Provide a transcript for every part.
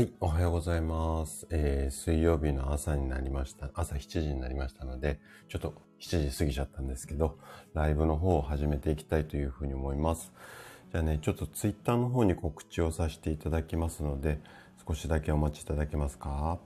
はい、おはようございます。えー、水曜日の朝になりました。朝7時になりましたので、ちょっと7時過ぎちゃったんですけど、ライブの方を始めていきたいというふうに思います。じゃあね、ちょっとツイッターの方に告知をさせていただきますので、少しだけお待ちいただけますか？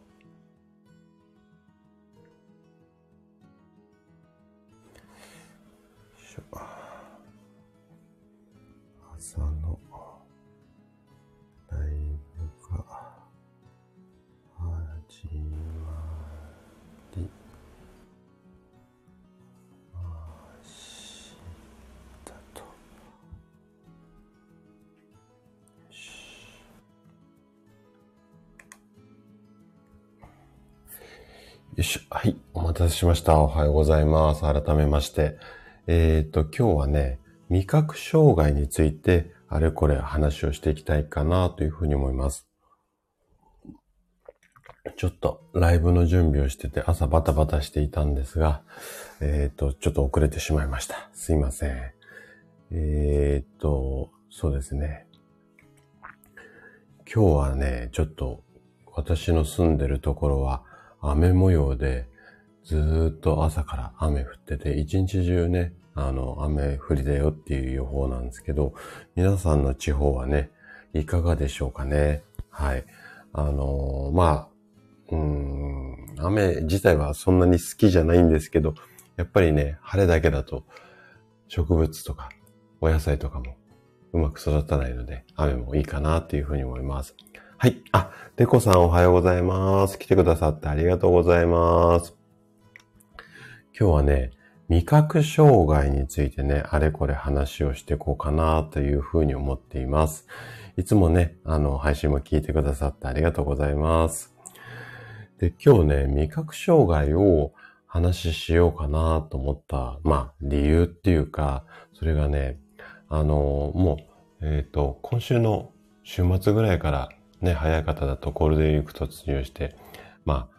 待たせしました。おはようございます。改めまして。えっ、と、今日はね、味覚障害について、あれこれ話をしていきたいかなというふうに思います。ちょっとライブの準備をしてて朝バタバタしていたんですが、えっ、と、ちょっと遅れてしまいました。すいません。えっ、と、そうですね。今日はね、ちょっと私の住んでるところは雨模様で、ずっと朝から雨降ってて、一日中ね、あの、雨降りだよっていう予報なんですけど、皆さんの地方はね、いかがでしょうかね？はい。あのーまあ、うん、雨自体はそんなに好きじゃないんですけど、やっぱりね、晴れだけだと植物とかお野菜とかもうまく育たないので、雨もいいかなっていうふうに思います。はい。あ、デコさんおはようございます。来てくださってありがとうございます。今日はね、味覚障害についてね、あれこれ話をしていこうかなというふうに思っています。いつもね、あの、配信も聞いてくださってありがとうございます。で、今日ね、味覚障害を話ししようかなと思った、まあ、理由っていうか、それがね、あの、もう、えっ、と、今週の週末ぐらいからね、早い方だとゴールデンウィーク突入して、まあ、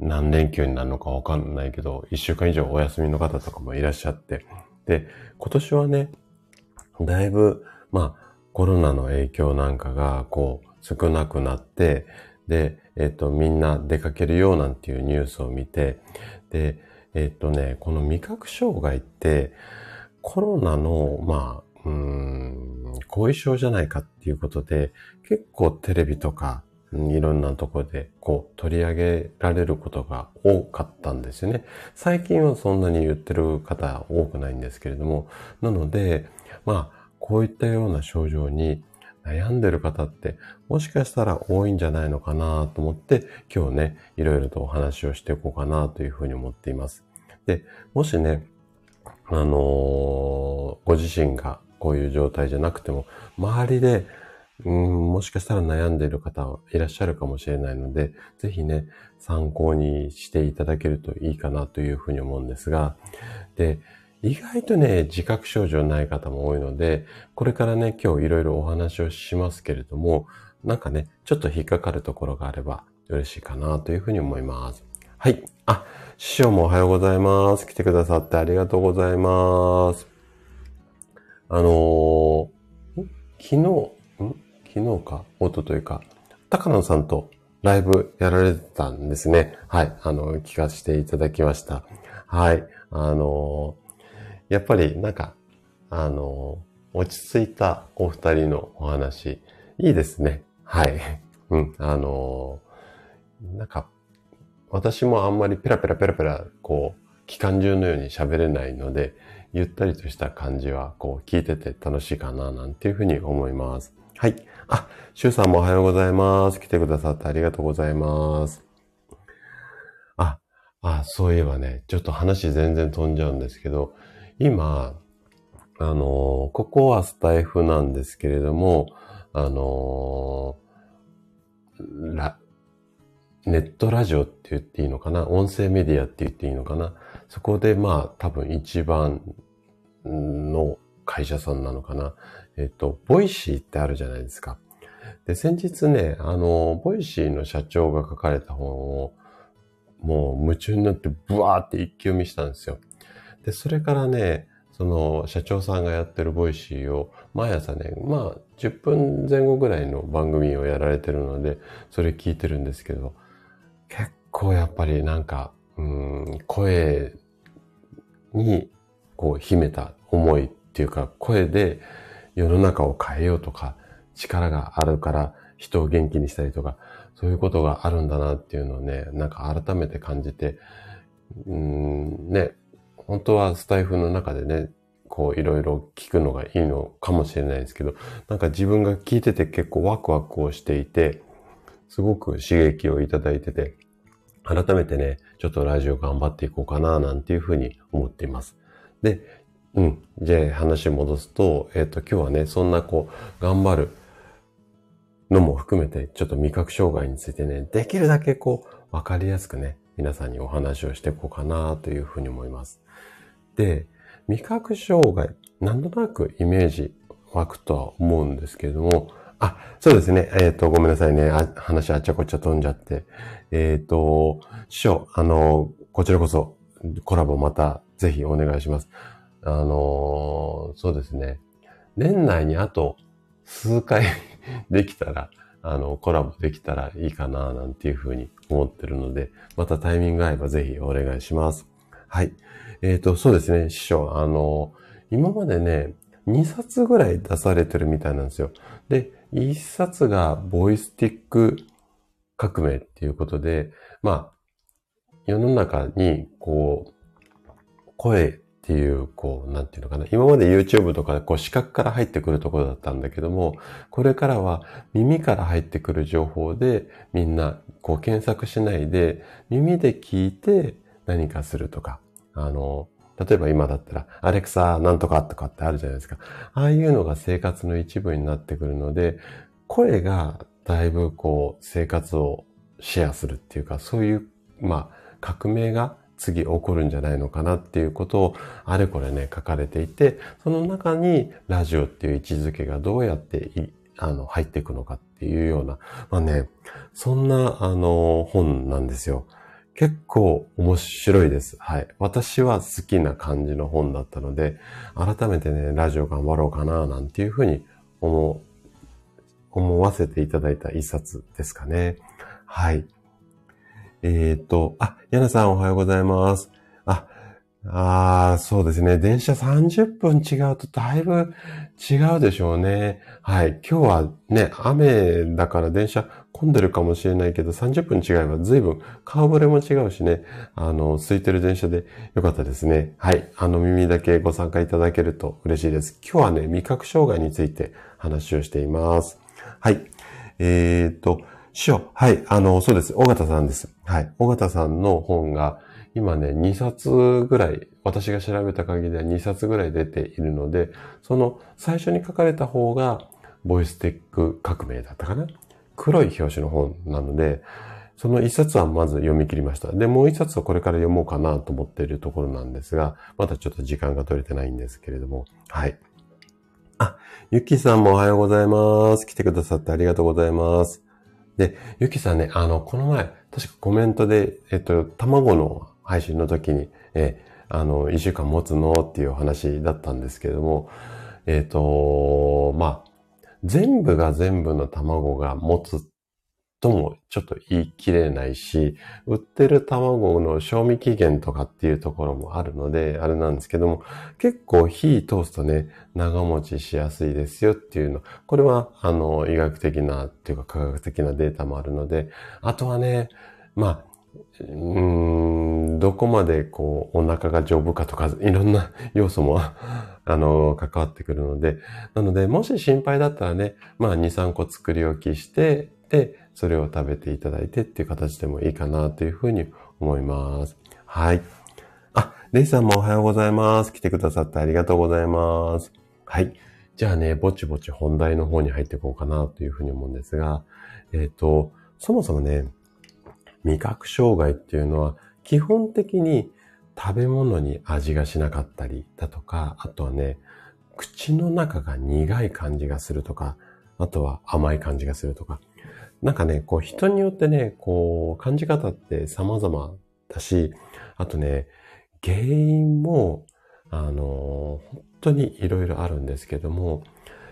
何連休になるのかわかんないけど、一週間以上お休みの方とかもいらっしゃって、で、今年はね、だいぶ、まあ、コロナの影響なんかが、こう、少なくなって、で、えっ、と、みんな出かけるようなんていうニュースを見て、で、えっ、とね、この味覚障害って、コロナの、まあ、うん、後遺症じゃないかっていうことで、結構テレビとか、いろんなところで、こう、取り上げられることが多かったんですよね。最近はそんなに言ってる方多くないんですけれども、なので、まあ、こういったような症状に悩んでる方って、もしかしたら多いんじゃないのかなと思って、今日ね、いろいろとお話をしていこうかなというふうに思っています。で、もしね、あのーご自身がこういう状態じゃなくても、周りで、うん、もしかしたら悩んでいる方いらっしゃるかもしれないので、ぜひね、参考にしていただけるといいかなというふうに思うんですが、で、意外とね、自覚症状ない方も多いので、これからね、今日いろいろお話をしますけれども、なんかね、ちょっと引っかかるところがあれば嬉しいかなというふうに思います。はい。あ、師匠もおはようございます。来てくださってありがとうございます。あのー昨日、昨日か一昨日か、高野さんとライブやられてたんですね。はい。あの、聞かせていただきました。はい。あのやっぱりなんか、あの落ち着いたお二人のお話、いいですね。はい。うん。あのなんか、私もあんまりペラペラペラペラ、こう、期間中のように喋れないので、ゆったりとした感じは、こう、聞いてて楽しいかな、なんていうふうに思います。はい。あ、シュウさんもおはようございます。来てくださってありがとうございます。あ、あ、そういえばね、ちょっと話全然飛んじゃうんですけど、今、あのここはスタイフなんですけれども、あのラ、ネットラジオって言っていいのかな？音声メディアって言っていいのかな？そこでまあ多分一番の会社さんなのかな？えっと、ボイシーってあるじゃないですか。で、先日ね、あの、ボイシーの社長が書かれた本を、もう夢中になってブワーって一気読みしたんですよ。で、それからね、その社長さんがやってるボイシーを毎朝ね、まあ10分前後ぐらいの番組をやられてるので、それ聞いてるんですけど、結構やっぱりなんか、うん、声にこう秘めた思いっていうか、声で世の中を変えようとか、力があるから人を元気にしたりとか、そういうことがあるんだなっていうのをね、なんか改めて感じて、うん、ね、本当はスタイフの中でね、こういろいろ聞くのがいいのかもしれないですけど、なんか自分が聞いてて結構ワクワクをしていて、すごく刺激をいただいてて、改めてね、ちょっとラジオ頑張っていこうかな、なんていうふうに思っています。で、うん。じゃあ話戻すと、えっ、ー、と、今日はね、そんなこう、頑張るのも含めて、ちょっと味覚障害についてね、できるだけこう、わかりやすくね、皆さんにお話をしていこうかなというふうに思います。で、味覚障害、なんとなくイメージ湧くとは思うんですけれども、あ、そうですね。えっ、ー、と、ごめんなさいね。あ話あっちゃこっちゃ飛んじゃって。えっ、ー、と、師匠、あの、こちらこそコラボまたぜひお願いします。あの、そうですね。年内にあと数回できたら、あの、コラボできたらいいかな、なんていうふうに思ってるので、またタイミング合えばぜひお願いします。はい。えっ、ー、と、そうですね、師匠。あの、今までね、2冊ぐらい出されてるみたいなんですよ。で、1冊がボイスティック革命っていうことで、まあ、世の中に、こう、声っていう、こう、なんていうのかな。今まで YouTube とかでこう視覚から入ってくるところだったんだけども、これからは耳から入ってくる情報でみんなこう検索しないで耳で聞いて何かするとか、あの、例えば今だったら、アレクサなんとかとかってあるじゃないですか。ああいうのが生活の一部になってくるので、声がだいぶこう生活をシェアするっていうか、そういう、まあ、革命が次起こるんじゃないのかなっていうことをあれこれね書かれていて、その中にラジオっていう位置づけがどうやってあの入っていくのかっていうような、まあね、そんなあの本なんですよ。結構面白いです。はい。私は好きな感じの本だったので、改めてね、ラジオ頑張ろうかな、なんていうふうに思、思わせていただいた一冊ですかね。はい。えっ、と、あ、ヤナさんおはようございます。あ、ああ、そうですね。電車30分違うとだいぶ違うでしょうね。はい。今日はね、雨だから電車混んでるかもしれないけど、30分違えば随分顔ぶれも違うしね、あの、空いてる電車でよかったですね。はい。あの、耳だけご参加いただけると嬉しいです。今日はね、味覚障害について話をしています。はい。えっ、と、師匠、はい、あの、そうです。尾形さんです。はい。尾形さんの本が、今ね、2冊ぐらい、私が調べた限りでは2冊ぐらい出ているので、その最初に書かれた方が、ボイステック革命だったかな？黒い表紙の本なので、その一冊はまず読み切りました。で、もう一冊はこれから読もうかなと思っているところなんですが、まだちょっと時間が取れてないんですけれども、はい。あ、ゆきさんもおはようございます。来てくださってありがとうございます。で、ゆきさんね、あの、この前、確かコメントで、えっと、卵の配信の時に、え、あの、一週間持つの？っていう話だったんですけれども、えっと、まあ、全部が全部の卵が持つともちょっと言い切れないし、売ってる卵の賞味期限とかっていうところもあるので、あれなんですけども、結構火通すとね、長持ちしやすいですよっていうの。これは、あの、医学的なっていうか科学的なデータもあるので、あとはね、まあ、うーん、どこまでこう、お腹が丈夫かとか、いろんな 要素もあの、関わってくるので、なので、もし心配だったらね、まあ、2、3個作り置きして、で、それを食べていただいてっていう形でもいいかなというふうに思います。はい。あ、レイさんもおはようございます。来てくださってありがとうございます。はい。じゃあね、ぼちぼち本題の方に入っていこうかなというふうに思うんですが、えっ、ー、と、そもそもね、味覚障害っていうのは基本的に食べ物に味がしなかったりだとか、あとはね、口の中が苦い感じがするとか、あとは甘い感じがするとか、なんかね、こう人によってね、こう感じ方って様々だし、あとね、原因も、あの、本当にいろいろあるんですけども、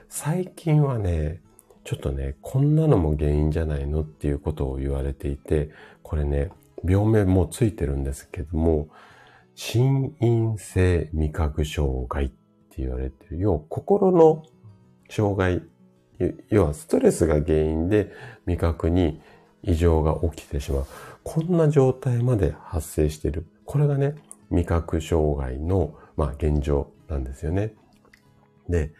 最近はね、ちょっとね、こんなのも原因じゃないの？っていうことを言われていて、これね、病名もついてるんですけども、心因性味覚障害って言われてる要、心の障害、要はストレスが原因で味覚に異常が起きてしまう。こんな状態まで発生している。これがね、味覚障害の、まあ、現状なんですよね。で、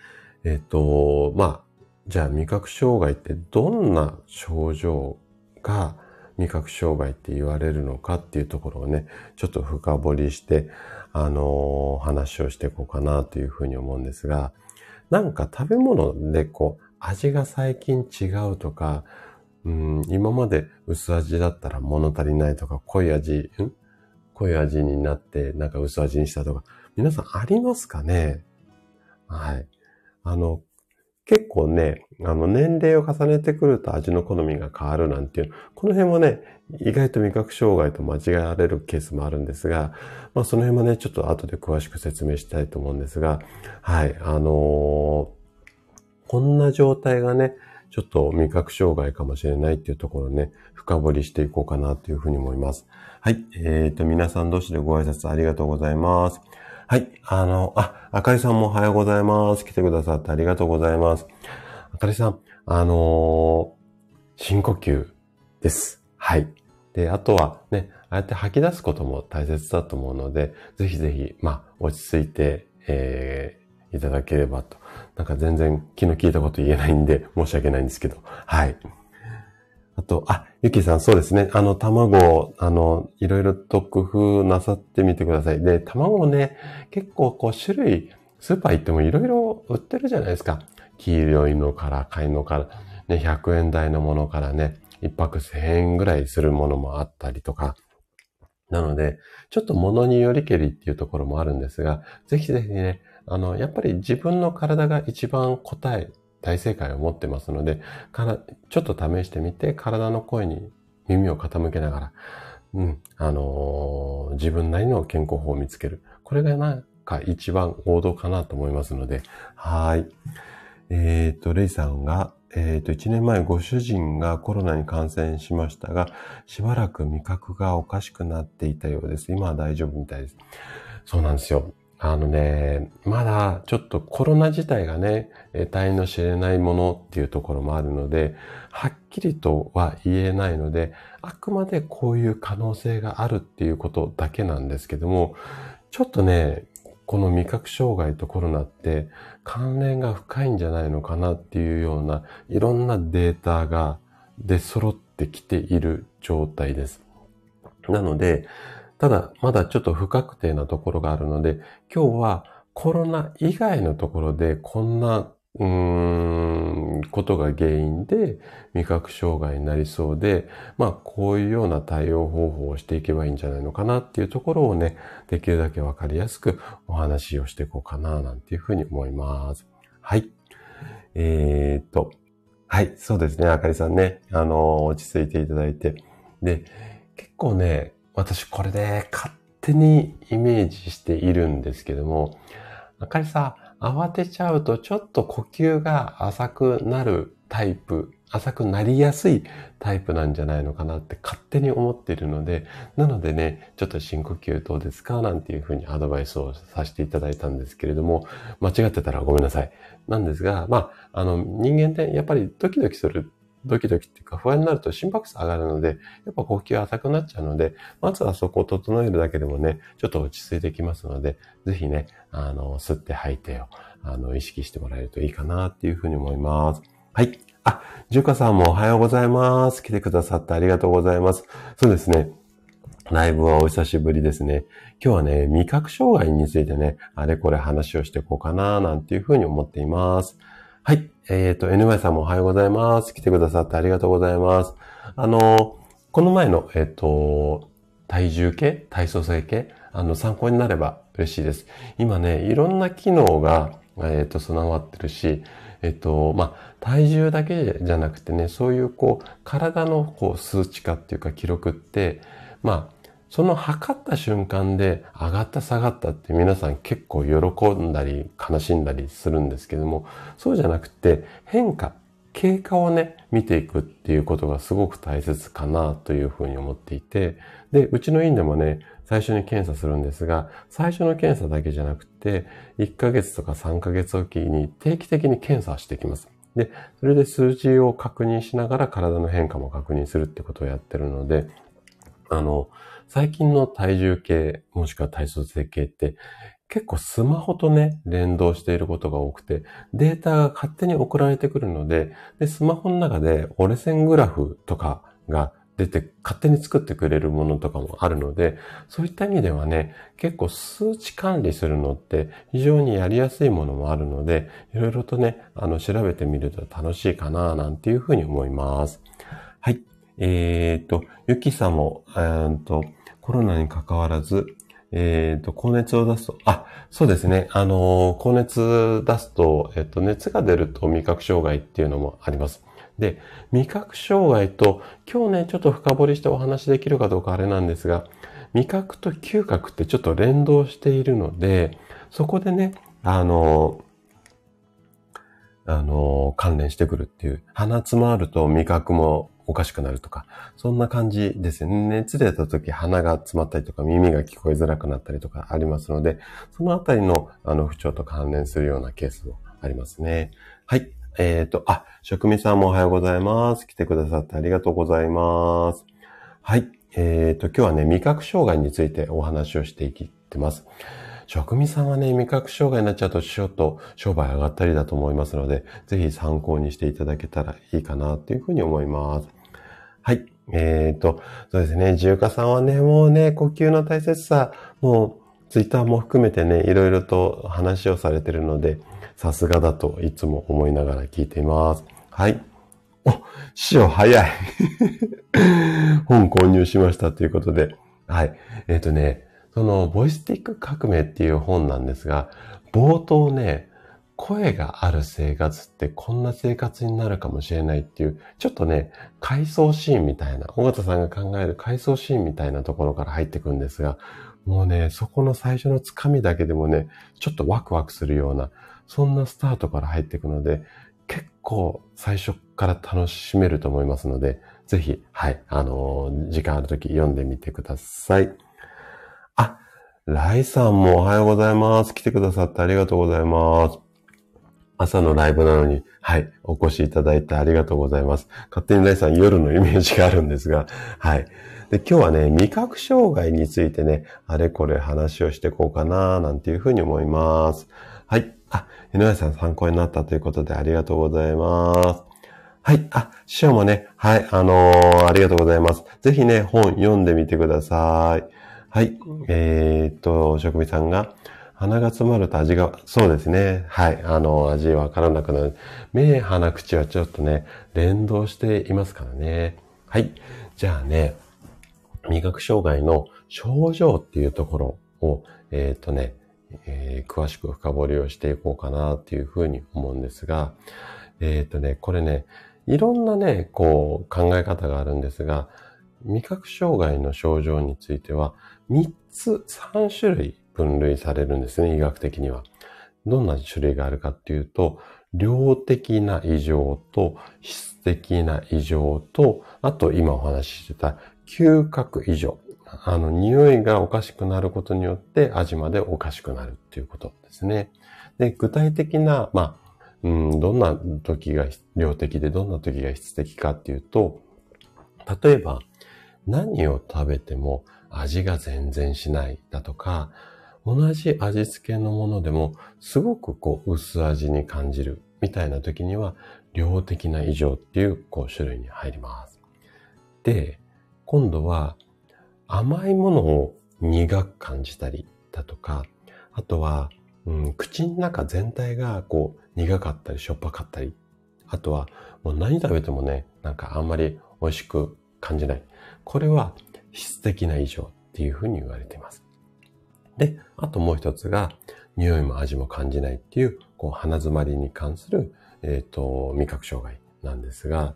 えっ、と、まあ、じゃあ味覚障害ってどんな症状が味覚障害って言われるのかっていうところをね、ちょっと深掘りして、あのー、話をしていこうかなというふうに思うんですが、なんか食べ物でこう、味が最近違うとか、うん、今まで薄味だったら物足りないとか、濃い味、ん？濃い味になってなんか薄味にしたとか、皆さんありますかね？はい。あの、結構ね、あの、年齢を重ねてくると味の好みが変わるなんていう、この辺もね、意外と味覚障害と間違われるケースもあるんですが、まあその辺もね、ちょっと後で詳しく説明したいと思うんですが、はい、あのー、こんな状態がね、ちょっと味覚障害かもしれないっていうところをね、深掘りしていこうかなというふうに思います。はい、えっ、ー、と、皆さん同士でご挨拶ありがとうございます。はい。あの、あ、あかりさんもおはようございます。来てくださってありがとうございます。あかりさん、あのー、深呼吸です。はい。で、あとはね、ああやって吐き出すことも大切だと思うので、ぜひぜひ、まあ、落ち着いて、えー、いただければと。なんか全然気の利いたこと言えないんで、申し訳ないんですけど。はい。あと、あ、ゆきさん、そうですね。あの、卵、あの、いろいろと工夫なさってみてください。で、卵ね、結構こう種類、スーパー行ってもいろいろ売ってるじゃないですか。黄色いのから、赤いのから、ね、100円台のものからね、一泊1000円ぐらいするものもあったりとか。なので、ちょっと物によりけりっていうところもあるんですが、ぜひぜひね、あの、やっぱり自分の体が一番答え大正解を持ってますので、からちょっと試してみて、体の声に耳を傾けながら、うん、あのー、自分なりの健康法を見つける。これがなんか一番王道かなと思いますので、はい。えっ、ー、と、レイさんが、えっ、ー、と、1年前ご主人がコロナに感染しましたが、しばらく味覚がおかしくなっていたようです。今は大丈夫みたいです。そうなんですよ。あのね、まだちょっとコロナ自体がね、得体の知れないものっていうところもあるので、はっきりとは言えないので、あくまでこういう可能性があるっていうことだけなんですけども、ちょっとね、この味覚障害とコロナって関連が深いんじゃないのかなっていうようないろんなデータが出揃ってきている状態です。なので、ただ、まだちょっと不確定なところがあるので、今日はコロナ以外のところでこんな、うーん、ことが原因で味覚障害になりそうで、まあ、こういうような対応方法をしていけばいいんじゃないのかなっていうところをね、できるだけわかりやすくお話をしていこうかな、なんていうふうに思います。はい。えー、っと、はい、そうですね、あかりさんね、あの、落ち着いていただいて。で、結構ね、私これで勝手にイメージしているんですけども、あかりさ、慌てちゃうとちょっと呼吸が浅くなるタイプ、浅くなりやすいタイプなんじゃないのかなって勝手に思っているので、なのでね、ちょっと深呼吸どうですかなんていうふうにアドバイスをさせていただいたんですけれども、間違ってたらごめんなさい。なんですが、まあ、あの、人間ってやっぱりドキドキするドキドキっていうか不安になると心拍数上がるので、やっぱ呼吸浅くなっちゃうので、まずはそこを整えるだけでもね、ちょっと落ち着いてきますので、ぜひね、あの、吸って吐いてを、あの、意識してもらえるといいかなっていうふうに思います。はい。あ、ジュカさんもおはようございます。来てくださってありがとうございます。そうですね。ライブはお久しぶりですね。今日はね、味覚障害についてね、あれこれ話をしていこうかな、なんていうふうに思っています。はい。えっ、ー、と、NY さんもおはようございます。来てくださってありがとうございます。あの、この前の、えっ、ー、と、体重計、体組成計、あの、参考になれば嬉しいです。今ね、いろんな機能が、えっ、ー、と、備わってるし、えっと、まあ、体重だけじゃなくてね、そういうこう、体のこう数値化っていうか記録って、まあ、その測った瞬間で上がった下がったって皆さん結構喜んだり悲しんだりするんですけども、そうじゃなくて変化、経過をね、見ていくっていうことがすごく大切かなというふうに思っていて、で、うちの院でもね、最初に検査するんですが、最初の検査だけじゃなくて、1ヶ月とか3ヶ月おきに定期的に検査していきます。で、それで数字を確認しながら体の変化も確認するってことをやってるので、あの、最近の体重計、もしくは体組成計って結構スマホとね、連動していることが多くて、データが勝手に送られてくるので、で、スマホの中で折れ線グラフとかが出て勝手に作ってくれるものとかもあるので、そういった意味ではね、結構数値管理するのって非常にやりやすいものもあるので、いろいろとね、あの、調べてみると楽しいかな、なんていうふうに思います。はい。えっ、と、ゆきさんも、えー、と、コロナに関わらず、えっ、ー、と、高熱を出すと、あ、そうですね。あの、高熱出すと、えっ、と、熱が出ると味覚障害っていうのもあります。で、味覚障害と、今日ね、ちょっと深掘りしてお話できるかどうかあれなんですが、味覚と嗅覚ってちょっと連動しているので、そこでね、あの、あの、関連してくるっていう、鼻詰まると味覚もおかしくなるとか、そんな感じですね。熱出た時鼻が詰まったりとか耳が聞こえづらくなったりとかありますので、そのあたりのあの不調と関連するようなケースもありますね。はい。えっ、ー、と、あ、職味さんもおはようございます。来てくださってありがとうございます。はい。えっ、ー、と、今日はね、味覚障害についてお話をしていってます。職味さんはね、味覚障害になっちゃうと、ちょっと商売上がったりだと思いますので、ぜひ参考にしていただけたらいいかなというふうに思います。はい。えっ、ー、と、そうですね。重華さんはね、もうね、呼吸の大切さ、もう、ツイッターも含めてね、いろいろと話をされてるので、さすがだといつも思いながら聞いています。はい。お、師匠早い。本購入しましたということで。はい。えっ、ー、とね、その、ボイスティック革命っていう本なんですが、冒頭ね、声がある生活ってこんな生活になるかもしれないっていう、ちょっとね、回想シーンみたいな、尾形さんが考える回想シーンみたいなところから入ってくんですが、もうね、そこの最初のつかみだけでもね、ちょっとワクワクするような、そんなスタートから入っていくので、結構最初から楽しめると思いますので、ぜひ、はい、あのー、時間あるとき読んでみてください。あ、ライさんもおはようございます。来てくださってありがとうございます。朝のライブなのに、はい、お越しいただいてありがとうございます。勝手にライさん夜のイメージがあるんですが、はい。で、今日はね、味覚障害についてね、あれこれ話をしていこうかな、なんていうふうに思います。はい。あ、井上さん参考になったということでありがとうございます。はい。あ、師匠もね、はい、あのー、ありがとうございます。ぜひね、本読んでみてください。はい。えー、っと、職味さんが、鼻が詰まると味が、そうですね。はい。あの、味わからなくなる。目、鼻、口はちょっとね、連動していますからね。はい。じゃあね、味覚障害の症状っていうところを、えっ、ー、とね、えー、詳しく深掘りをしていこうかなっていうふうに思うんですが、えっ、ー、とね、これね、いろんなね、こう考え方があるんですが、味覚障害の症状については、3つ、3種類分類されるんですね、医学的には。どんな種類があるかっていうと、量的な異常と質的な異常と、あと今お話ししてた嗅覚異常。あの、匂いがおかしくなることによって味までおかしくなるっていうことですね。で、具体的な、まあ、うん、どんな時が量的でどんな時が質的かっていうと、例えば、何を食べても味が全然しないだとか、同じ味付けのものでもすごくこう薄味に感じるみたいな時には量的な異常っていうこう種類に入ります。で、今度は甘いものを苦く感じたりだとか、あとは、うん、口の中全体がこう苦かったりしょっぱかったり、あとはもう何食べてもね、なんかあんまり美味しく感じない。これは質的な異常っていうふうに言われています。で、あともう一つが、匂いも味も感じないっていう、こう、鼻詰まりに関する、えっ、ー、と、味覚障害なんですが、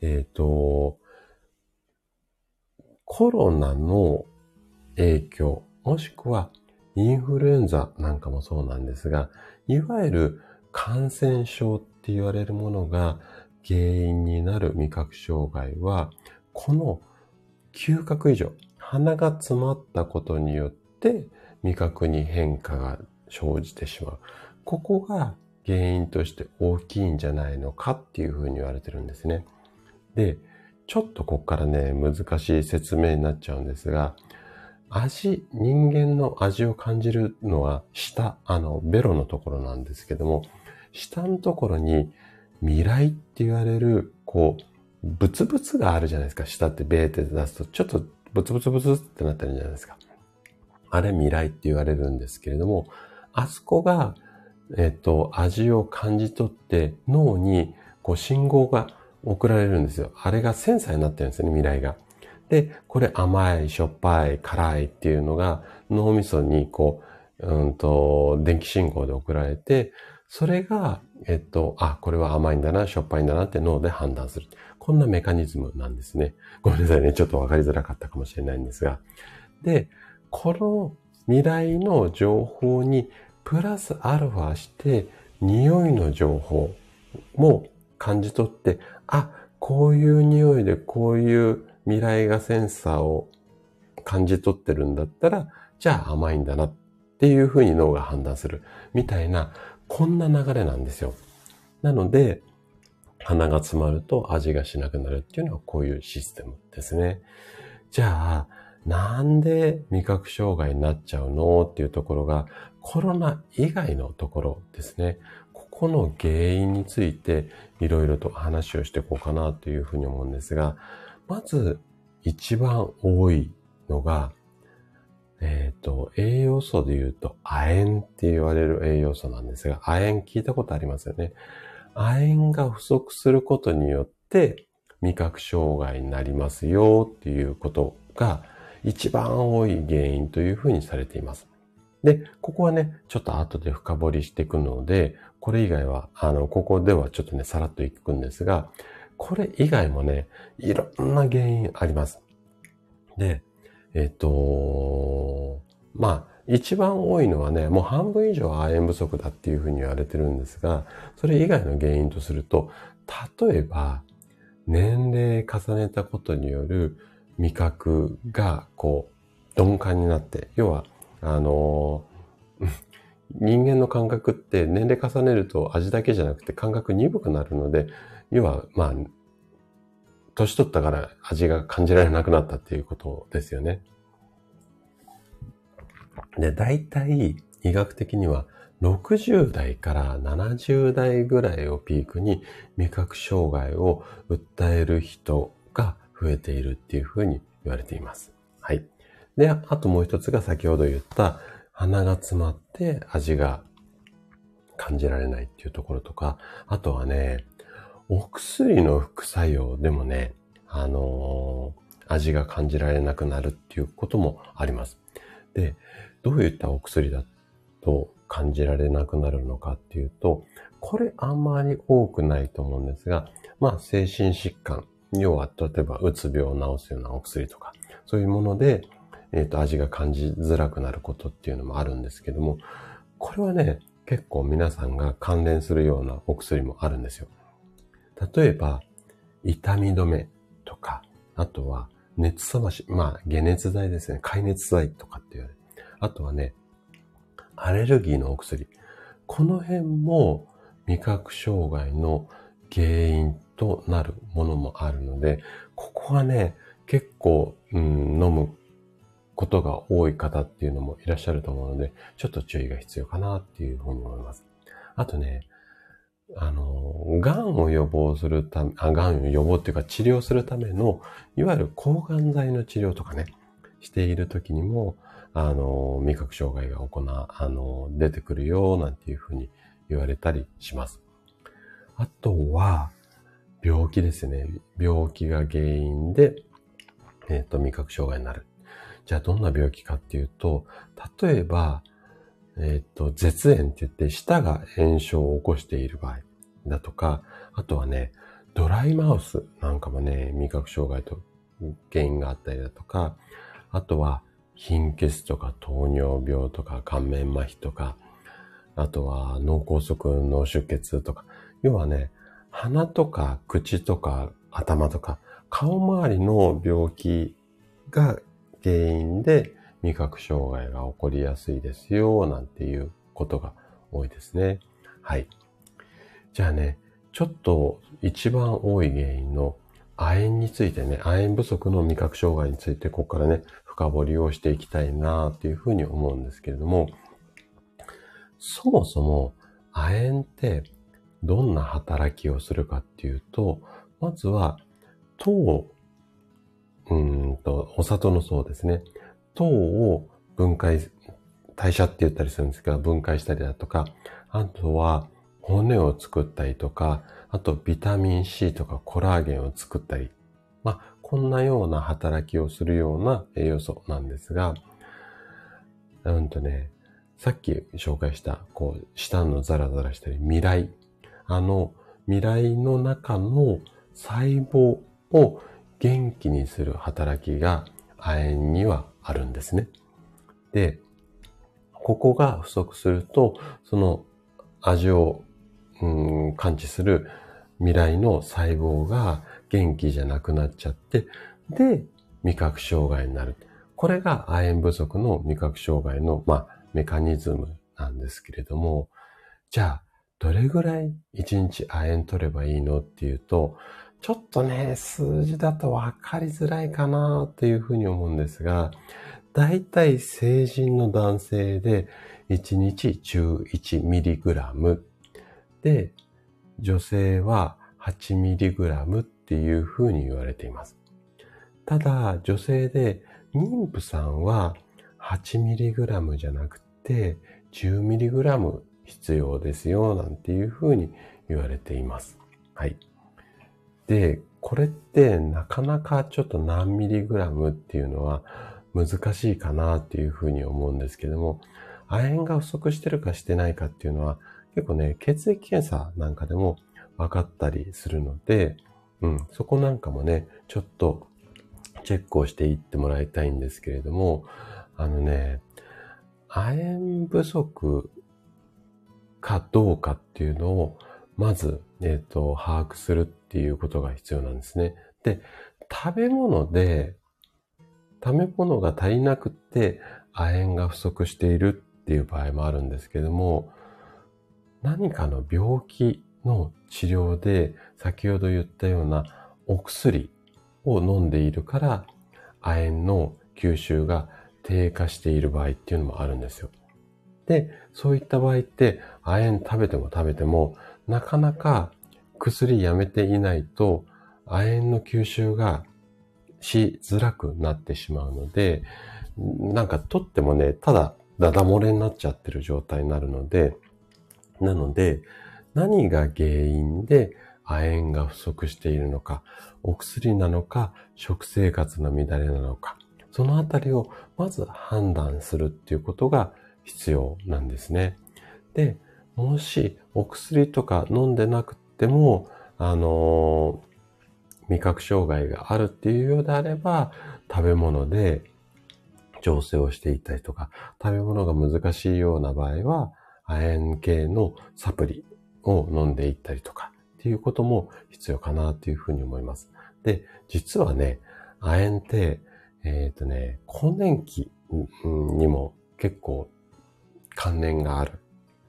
えっ、ー、と、コロナの影響、もしくはインフルエンザなんかもそうなんですが、いわゆる感染症って言われるものが原因になる味覚障害は、この嗅覚異常、鼻が詰まったことによって味覚に変化が生じてしまう。ここが原因として大きいんじゃないのかっていうふうに言われてるんですね。で、ちょっとここからね、難しい説明になっちゃうんですが、味、人間の味を感じるのは舌、あの、ベロのところなんですけども、下のところに未来って言われる、こう、ブツブツがあるじゃないですか。舌ってベーって出すと、ちょっとブツブツブツってなってるじゃないですか。あれ未来って言われるんですけれども、あそこが、えっと、味を感じ取って脳にこう信号が送られるんですよ。あれがセンサーになってるんですよね、未来が。で、これ甘い、しょっぱい、辛いっていうのが脳みそにこう、うんと、電気信号で送られて、それが、えっと、あ、これは甘いんだな、しょっぱいんだなって脳で判断する。こんなメカニズムなんですね。ごめんなさいね。ちょっとわかりづらかったかもしれないんですが。で、この未来の情報にプラスアルファして、匂いの情報も感じ取って、あ、こういう匂いでこういう未来がセンサーを感じ取ってるんだったら、じゃあ甘いんだなっていうふうに脳が判断する。みたいな、こんな流れなんですよ。なので、鼻が詰まると味がしなくなるっていうのはこういうシステムですね。じゃあ、なんで味覚障害になっちゃうのっていうところがコロナ以外のところですね。ここの原因についていろいろと話をしていこうかなというふうに思うんですが、まず一番多いのが、えっ、ー、と、栄養素で言うと、亜鉛って言われる栄養素なんですが、亜鉛聞いたことありますよね。亜鉛が不足することによって、味覚障害になりますよっていうことが一番多い原因というふうにされています。で、ここはね、ちょっと後で深掘りしていくので、これ以外は、あの、ここではちょっとね、さらっといくんですが、これ以外もね、いろんな原因あります。で、えっと、まあ、一番多いのはね、もう半分以上は亜鉛不足だっていうふうに言われてるんですが、それ以外の原因とすると、例えば、年齢重ねたことによる味覚が、こう、鈍感になって、要は、あの、人間の感覚って年齢重ねると味だけじゃなくて感覚鈍くなるので、要は、まあ、年取ったから味が感じられなくなったっていうことですよね。で、大体医学的には60代から70代ぐらいをピークに味覚障害を訴える人増えているっていうふうに言われています。はい。で、あともう一つが先ほど言った鼻が詰まって味が感じられないっていうところとか、あとはね、お薬の副作用でもね、あのー、味が感じられなくなるっていうこともあります。で、どういったお薬だと感じられなくなるのかっていうと、これあんまり多くないと思うんですが、まあ精神疾患、要は例えばうつ病を治すようなお薬とか、そういうもので、えっ、ー、と、味が感じづらくなることっていうのもあるんですけども、これはね、結構皆さんが関連するようなお薬もあるんですよ。例えば、痛み止めとか、あとは熱冷まし、まあ、解熱剤ですね。解熱剤とかって言われる。あとはね、アレルギーのお薬。この辺も味覚障害の原因となるものもあるので、ここはね、結構、うん、飲むことが多い方っていうのもいらっしゃると思うので、ちょっと注意が必要かなっていうふうに思います。あとね、あの、癌を予防するため、あ、癌を予防っていうか治療するための、いわゆる抗がん剤の治療とかね、している時にも、あの、味覚障害が行う、あの、出てくるよ、なんていうふうに言われたりします。あとは、病気ですね。病気が原因で、えっ、ー、と、味覚障害になる。じゃあ、どんな病気かっていうと、例えば、えっ、ー、と、絶縁って言って、舌が炎症を起こしている場合だとか、あとはね、ドライマウスなんかもね、味覚障害と原因があったりだとか、あとは、貧血とか糖尿病とか顔面麻痺とか、あとは脳梗塞、脳出血とか、要はね、鼻とか口とか頭とか顔周りの病気が原因で味覚障害が起こりやすいですよ、なんていうことが多いですね。はい。じゃあね、ちょっと一番多い原因の亜鉛についてね、亜鉛不足の味覚障害について、ここからね、深掘りをしていきたいなっていうふうに思うんですけれども、そもそも亜鉛ってどんな働きをするかっていうと、まずは糖、うんと、お砂糖の層ですね。糖を分解、代謝って言ったりするんですが、分解したりだとか、あとは骨を作ったりとか、あとビタミン C とかコラーゲンを作ったり、まあ、こんなような働きをするような栄養素なんですが、うんとね、さっき紹介した、こう、下のザラザラしたり、未来。あの、未来の中の細胞を元気にする働きが亜鉛にはあるんですね。で、ここが不足すると、その味を、うん、感知する未来の細胞が元気じゃなくなっちゃって、で、味覚障害になる。これが亜鉛不足の味覚障害の、まあ、メカニズムなんですけれども、じゃあ、どれぐらい1日亜鉛取ればいいのっていうと、ちょっとね、数字だと分かりづらいかなっていうふうに思うんですが、だいたい成人の男性で1日 11mg で、女性は 8mg っていうふうに言われています。ただ、女性で妊婦さんは 8mg じゃなくて 10mg 必要ですよなんていうふうに言われています。はい。で、これってなかなかちょっと何ミリグラムっていうのは難しいかなっていうふうに思うんですけども、亜鉛が不足してるかしてないかっていうのは結構ね、血液検査なんかでも分かったりするので、うん、そこなんかもね、ちょっとチェックをしていってもらいたいんですけれども、あのね、亜鉛不足かどうかっていうのを、まず、えっ、ー、と、把握するっていうことが必要なんですね。で、食べ物で、食べ物が足りなくって亜鉛が不足しているっていう場合もあるんですけども、何かの病気の治療で先ほど言ったようなお薬を飲んでいるから亜鉛の吸収が低下している場合っていうのもあるんですよ。で、そういった場合って亜鉛食べても食べてもなかなか薬やめていないと亜鉛の吸収がしづらくなってしまうので、なんか取ってもね、ただダダ漏れになっちゃってる状態になるので、なので、何が原因で亜鉛が不足しているのか、お薬なのか、食生活の乱れなのか、そのあたりをまず判断するっていうことが必要なんですね。で、もしお薬とか飲んでなくても、あのー、味覚障害があるっていうようであれば、食べ物で調整をしていったりとか、食べ物が難しいような場合は、亜鉛系のサプリを飲んでいったりとかっていうことも必要かなというふうに思います。で、実はね、亜鉛って、えっ、ー、とね、更年期にも結構関連がある、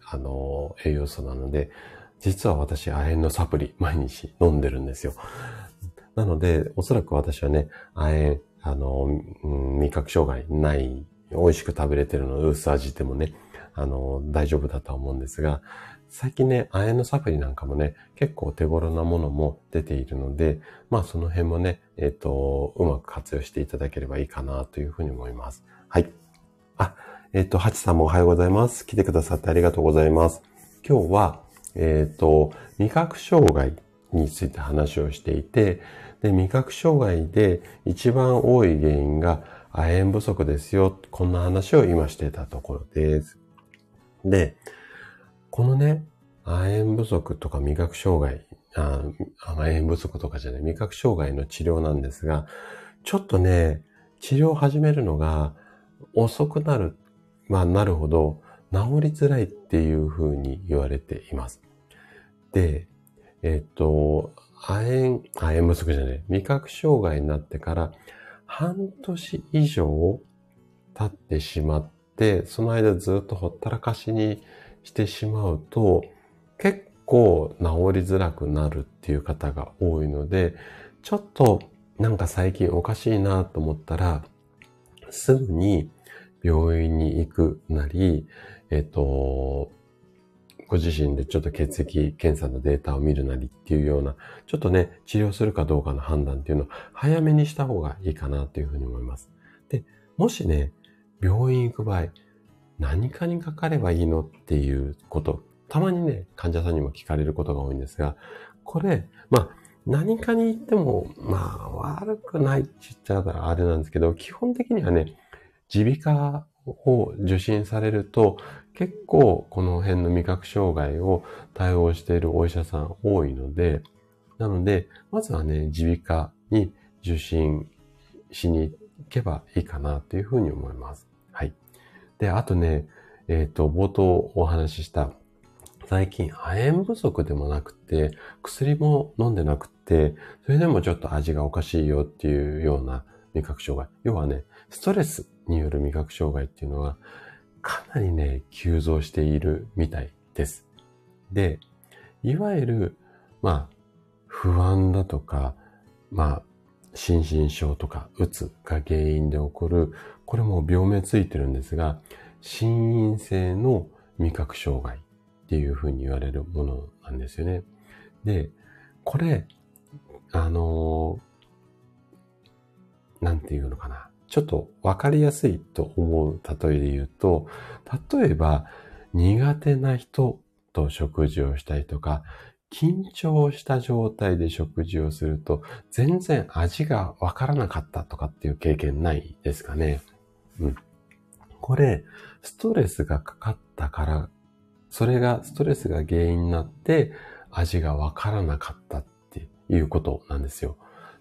あの、栄養素なので、実は私、亜鉛のサプリ毎日飲んでるんですよ。なので、おそらく私はね、亜鉛、あの、味覚障害ない、美味しく食べれてるの、薄味でもね、あの、大丈夫だと思うんですが、最近ね、亜鉛のサプリなんかもね、結構手頃なものも出ているので、まあその辺もね、えっ、ー、と、うまく活用していただければいいかなというふうに思います。はい。あ、えっ、と、ハチさんもおはようございます。来てくださってありがとうございます。今日は、えっ、と、味覚障害について話をしていて、で、味覚障害で一番多い原因が亜鉛不足ですよ。こんな話を今してたところです。で、このね、亜鉛不足とか味覚障害、あ亜鉛不足とかじゃない、味覚障害の治療なんですが、ちょっとね、治療を始めるのが、遅くなる、まあなるほど、治りづらいっていうふうに言われています。で、えっ、と、亜鉛、亜鉛不足じゃない、味覚障害になってから半年以上経ってしまって、その間ずっとほったらかしにしてしまうと、結構治りづらくなるっていう方が多いので、ちょっとなんか最近おかしいなと思ったら、すぐに病院に行くなり、えっ、と、ご自身でちょっと血液検査のデータを見るなりっていうような、ちょっとね、治療するかどうかの判断っていうのを早めにした方がいいかなというふうに思います。で、もしね、病院行く場合、何かにかかればいいのっていうこと、たまにね、患者さんにも聞かれることが多いんですが、これ、まあ、何かに言っても、まあ、悪くないって言っちゃうからあれなんですけど、基本的にはね、耳鼻科を受診されると、結構この辺の味覚障害を対応しているお医者さん多いので、なので、まずはね、耳鼻科に受診しに行けばいいかなというふうに思います。はい。で、あとね、えっ、ー、と、冒頭お話しした最近亜鉛不足でもなくて、薬も飲んでなくて、それでもちょっと味がおかしいよっていうような味覚障害。要はね、ストレスによる味覚障害っていうのは、かなりね、急増しているみたいです。で、いわゆる、まあ、不安だとか、まあ、心身症とか、うつが原因で起こる、これも病名ついてるんですが、心因性の味覚障害っていうふうに言われるものなんですよね。で、これ、あのー、なんていうのかな。ちょっとわかりやすいと思う例えで言うと、例えば苦手な人と食事をしたりとか、緊張した状態で食事をすると全然味がわからなかったとかっていう経験ないですかね。うん。これ、ストレスがかかったからそれが、ストレスが原因になって味がわからなかったっていうことなんですよ。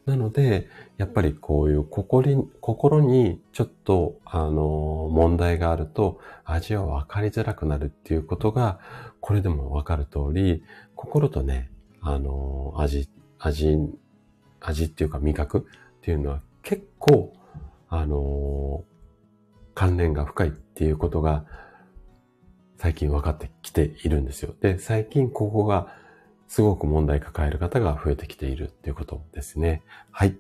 なので、やっぱりこういう心に心にちょっと、あの、問題があると味はわかりづらくなるっていうことが、これでもわかる通り、心とね、あの、味、味、味っていうか味覚っていうのは結構、あの、関連が深いっていうことが最近分かってきているんですよ。で、最近ここがすごく問題抱える方が増えてきているっていうことですね。はい。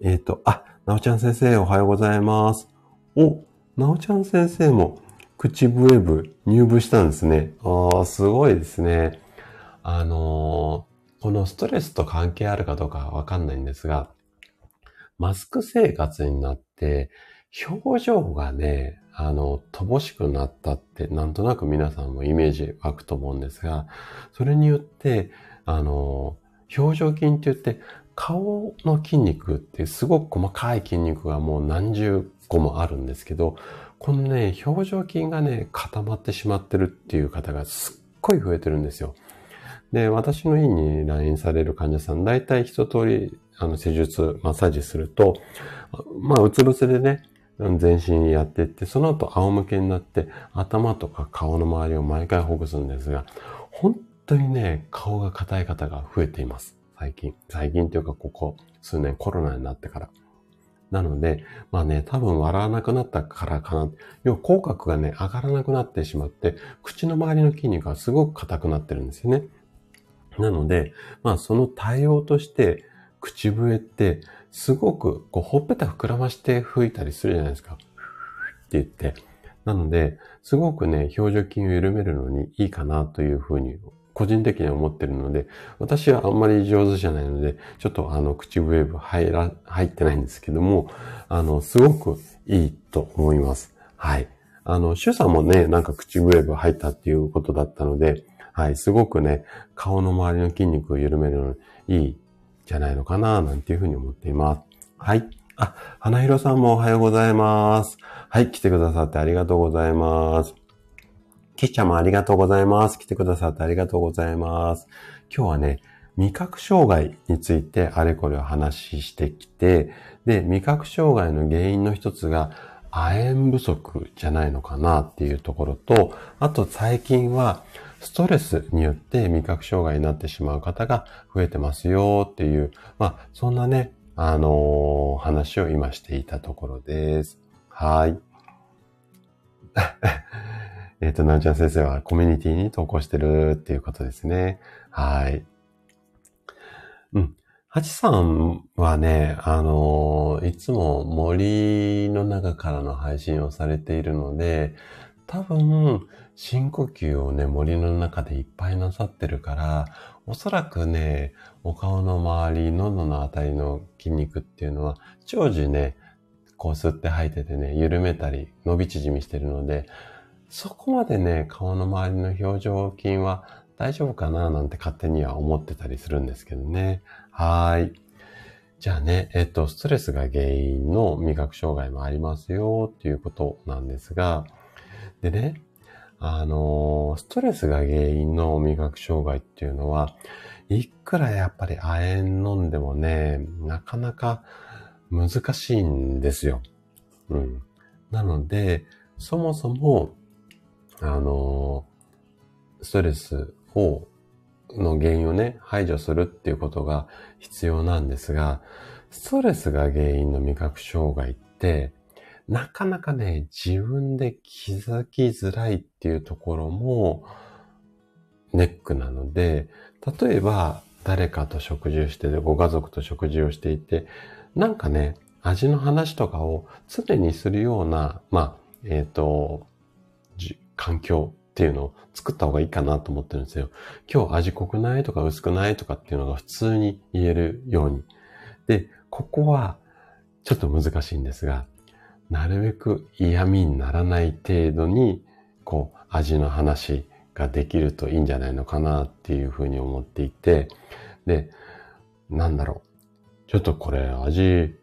えっ、ー、と、あ、なおちゃん先生おはようございます。お、なおちゃん先生も口笛部入部したんですね。ああ、すごいですね。あのー、このストレスと関係あるかどうかわかんないんですが、マスク生活になって、表情がね、あの、乏しくなったってなんとなく皆さんもイメージ湧くと思うんですが、それによって、あの、表情筋って言って、顔の筋肉ってすごく細かい筋肉がもう何十個もあるんですけど、このね、表情筋がね、固まってしまってるっていう方がすっごい増えてるんですよ。で、私の院に来院される患者さん、大体一通り、あの、施術、マッサージすると、まあ、うつ伏せでね、全身やっていって、その後仰向けになって頭とか顔の周りを毎回ほぐすんですが、本当にね、顔が硬い方が増えています。最近。最近というかここ数年コロナになってから。なので、まあね、多分笑わなくなったからかな。要は口角がね、上がらなくなってしまって、口の周りの筋肉がすごく硬くなってるんですよね。なので、まあその対応として、口笛ってすごく、こう、ほっぺた膨らまして吹いたりするじゃないですか。って言って。なので、すごくね、表情筋を緩めるのにいいかなというふうに、個人的には思ってるので、私はあんまり上手じゃないので、ちょっとあの、口ウェーブ入ら、入ってないんですけども、あの、すごくいいと思います。はい。あの、主さんもね、なんか口ウェーブ入ったっていうことだったので、はい、すごくね、顔の周りの筋肉を緩めるのにいいじゃないのかな、なんていうふうに思っています。はい。あ、花広さんもおはようございます。はい、来てくださってありがとうございます。キッちゃんもありがとうございます。来てくださってありがとうございます。今日はね、味覚障害についてあれこれお話ししてきて、で、味覚障害の原因の一つが亜鉛不足じゃないのかなっていうところと、あと最近はストレスによって味覚障害になってしまう方が増えてますよっていう、まあ、そんなね、あのー、話を今していたところです。はい。えっと、なおちゃん先生はコミュニティに投稿してるっていうことですね。はい。うん。ハチさんはね、あのー、いつも森の中からの配信をされているので、多分、深呼吸をね、森の中でいっぱいなさってるから、おそらくね、お顔の周り、喉のあたりの筋肉っていうのは、長寿ね、こう吸って吐いててね、緩めたり、伸び縮みしてるので、そこまでね、顔の周りの表情筋は大丈夫かななんて勝手には思ってたりするんですけどね。はい。じゃあね、えっと、ストレスが原因の味覚障害もありますよっていうことなんですが、でね、あの、ストレスが原因の味覚障害っていうのは、いくらやっぱり亜鉛飲んでもね、なかなか難しいんですよ。うん。なので、そもそもあの、ストレスを、の原因をね、排除するっていうことが必要なんですが、ストレスが原因の味覚障害って、なかなかね、自分で気づきづらいっていうところもネックなので、例えば誰かと食事をしててご家族と食事をしていて、なんかね、味の話とかを常にするような、まあ、えっ、ー、と、環境っていうのを作った方がいいかなと思ってるんですよ。今日味濃くないとか薄くないとかっていうのが普通に言えるように。で、ここはちょっと難しいんですが、なるべく嫌味にならない程度に、こう、味の話ができるといいんじゃないのかなっていうふうに思っていて、で、なんだろう。ちょっとこれ味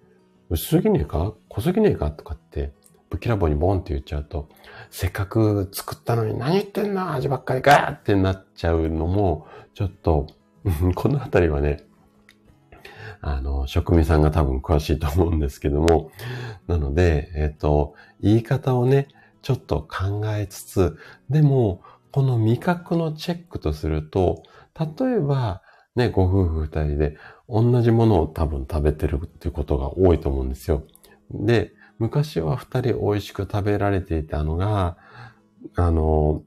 薄すぎねえか？濃すぎねえか？とかってぶっきらぼうにボンって言っちゃうと、せっかく作ったのに何言ってんの味ばっかりか！ってなっちゃうのも、ちょっと、このあたりはね、あの、職味さんが多分詳しいと思うんですけども、なので、えっ、と、言い方をね、ちょっと考えつつ、でも、この味覚のチェックとすると、例えば、ね、ご夫婦二人で同じものを多分食べてるっていうことが多いと思うんですよ。で、昔は二人美味しく食べられていたのが、あの、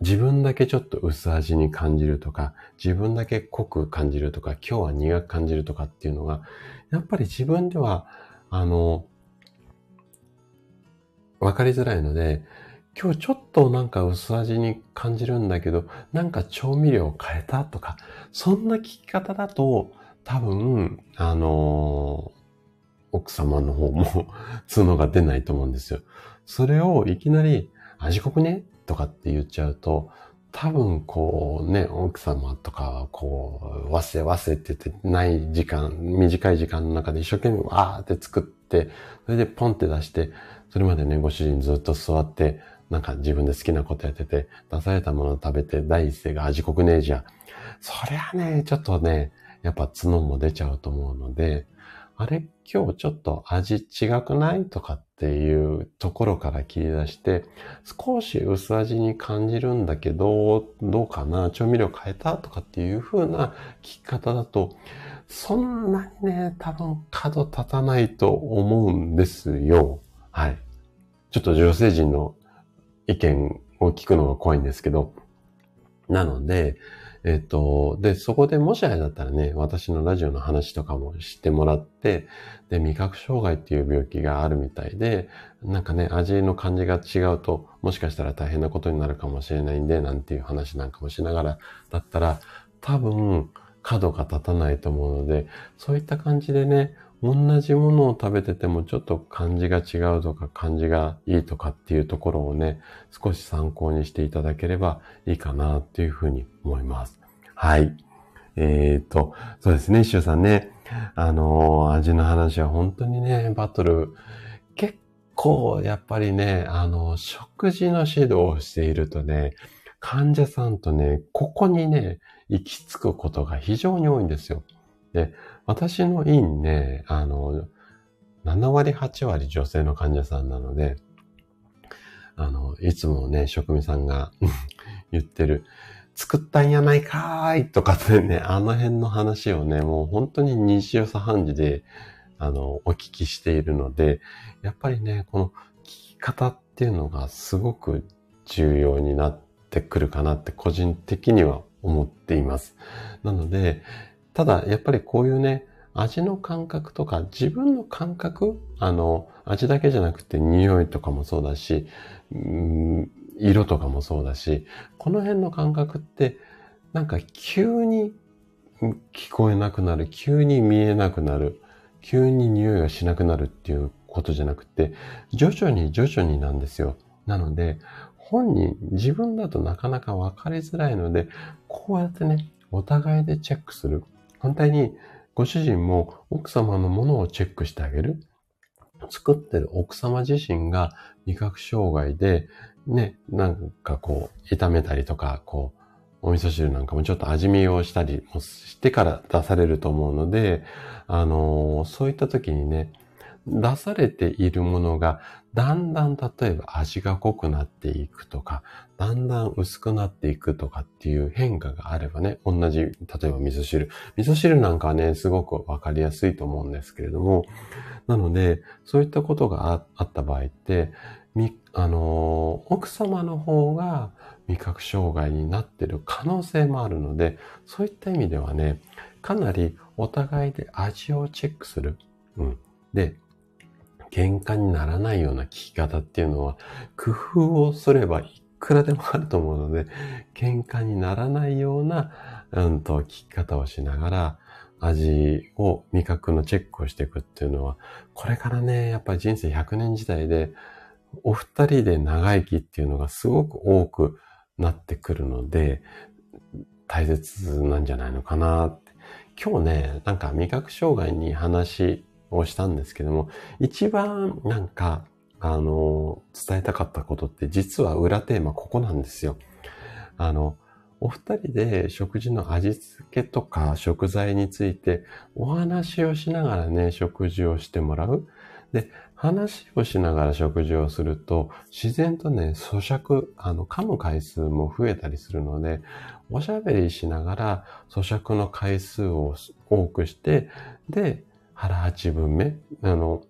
自分だけちょっと薄味に感じるとか、自分だけ濃く感じるとか、今日は苦く感じるとかっていうのが、やっぱり自分では、あの、わかりづらいので、今日ちょっとなんか薄味に感じるんだけど、なんか調味料を変えたとか、そんな聞き方だと、多分、あの奥様の方も 角が出ないと思うんですよ。それをいきなり味濃くね？とかって言っちゃうと、多分こうね、奥様とかはこう、わせわせって言ってない時間、短い時間の中で一生懸命わーって作って、それでポンって出して、それまでね、ご主人ずっと座って、なんか自分で好きなことやってて、出されたものを食べて第一声が味濃くねえじゃん。そりゃね、ちょっとね、やっぱ角も出ちゃうと思うので、あれ今日ちょっと味違くない？とかっていうところから切り出して、少し薄味に感じるんだけど、どうかな？調味料変えた？とかっていう風な聞き方だと、そんなにね、多分角立たないと思うんですよ。はい。ちょっと女性陣の意見を聞くのが怖いんですけど、なので、えっと、で、そこでもしあれだったらね、私のラジオの話とかも知ってもらって、で、味覚障害っていう病気があるみたいで、なんかね、味の感じが違うと、もしかしたら大変なことになるかもしれないんで、なんていう話なんかもしながらだったら、多分、角が立たないと思うので、そういった感じでね、同じものを食べててもちょっと感じが違うとか感じがいいとかっていうところをね、少し参考にしていただければいいかなっていうふうに思います。はい。えっ、ー、と、そうですね、シュウさんね。あのー、味の話は本当にね、バトル、結構やっぱりね、あの、食事の指導をしているとね、患者さんとね、ここにね、行き着くことが非常に多いんですよ。で、私の院ね、あの、7割、8割女性の患者さんなので、あの、いつもね、職味さんが 言ってる、作ったんやないかーいとかってね、あの辺の話をね、もう本当に日常茶飯事で、あの、お聞きしているので、やっぱりね、この聞き方っていうのがすごく重要になってくるかなって個人的には思っています。なので、ただやっぱりこういうね、味の感覚とか自分の感覚あの、味だけじゃなくて匂いとかもそうだし、うん色とかもそうだし、この辺の感覚ってなんか急に聞こえなくなる、急に見えなくなる、急に匂いがしなくなるっていうことじゃなくて、徐々に徐々になんですよ。なので、本人、自分だとなかなかわかりづらいので、こうやってね、お互いでチェックする。反対に、ご主人も奥様のものをチェックしてあげる。作ってる奥様自身が味覚障害で、ね、なんかこう、炒めたりとか、こう、お味噌汁なんかもちょっと味見をしたりもしてから出されると思うので、あのー、そういった時にね、出されているものが、だんだん例えば味が濃くなっていくとか、だんだん薄くなっていくとかっていう変化があればね、同じ、例えば味噌汁。味噌汁なんかはね、すごくわかりやすいと思うんですけれども、なので、そういったことがあった場合って、み、あの、奥様の方が味覚障害になってる可能性もあるので、そういった意味ではね、かなりお互いで味をチェックする。うん。で、喧嘩にならないような聞き方っていうのは、工夫をすればいくらでもあると思うので、喧嘩にならないような、うんと、聞き方をしながら、味を、味覚のチェックをしていくっていうのは、これからね、やっぱり人生100年時代で、お二人で長生きっていうのがすごく多くなってくるので、大切なんじゃないのかなって。今日ね、なんか味覚障害に話をしたんですけども、一番なんか、あの、伝えたかったことって実は裏テーマここなんですよ。あの、お二人で食事の味付けとか食材についてお話をしながらね、食事をしてもらう。で、話をしながら食事をすると、自然とね、咀嚼、あの、噛む回数も増えたりするので、おしゃべりしながら咀嚼の回数を多くして、で、腹八分目、あの、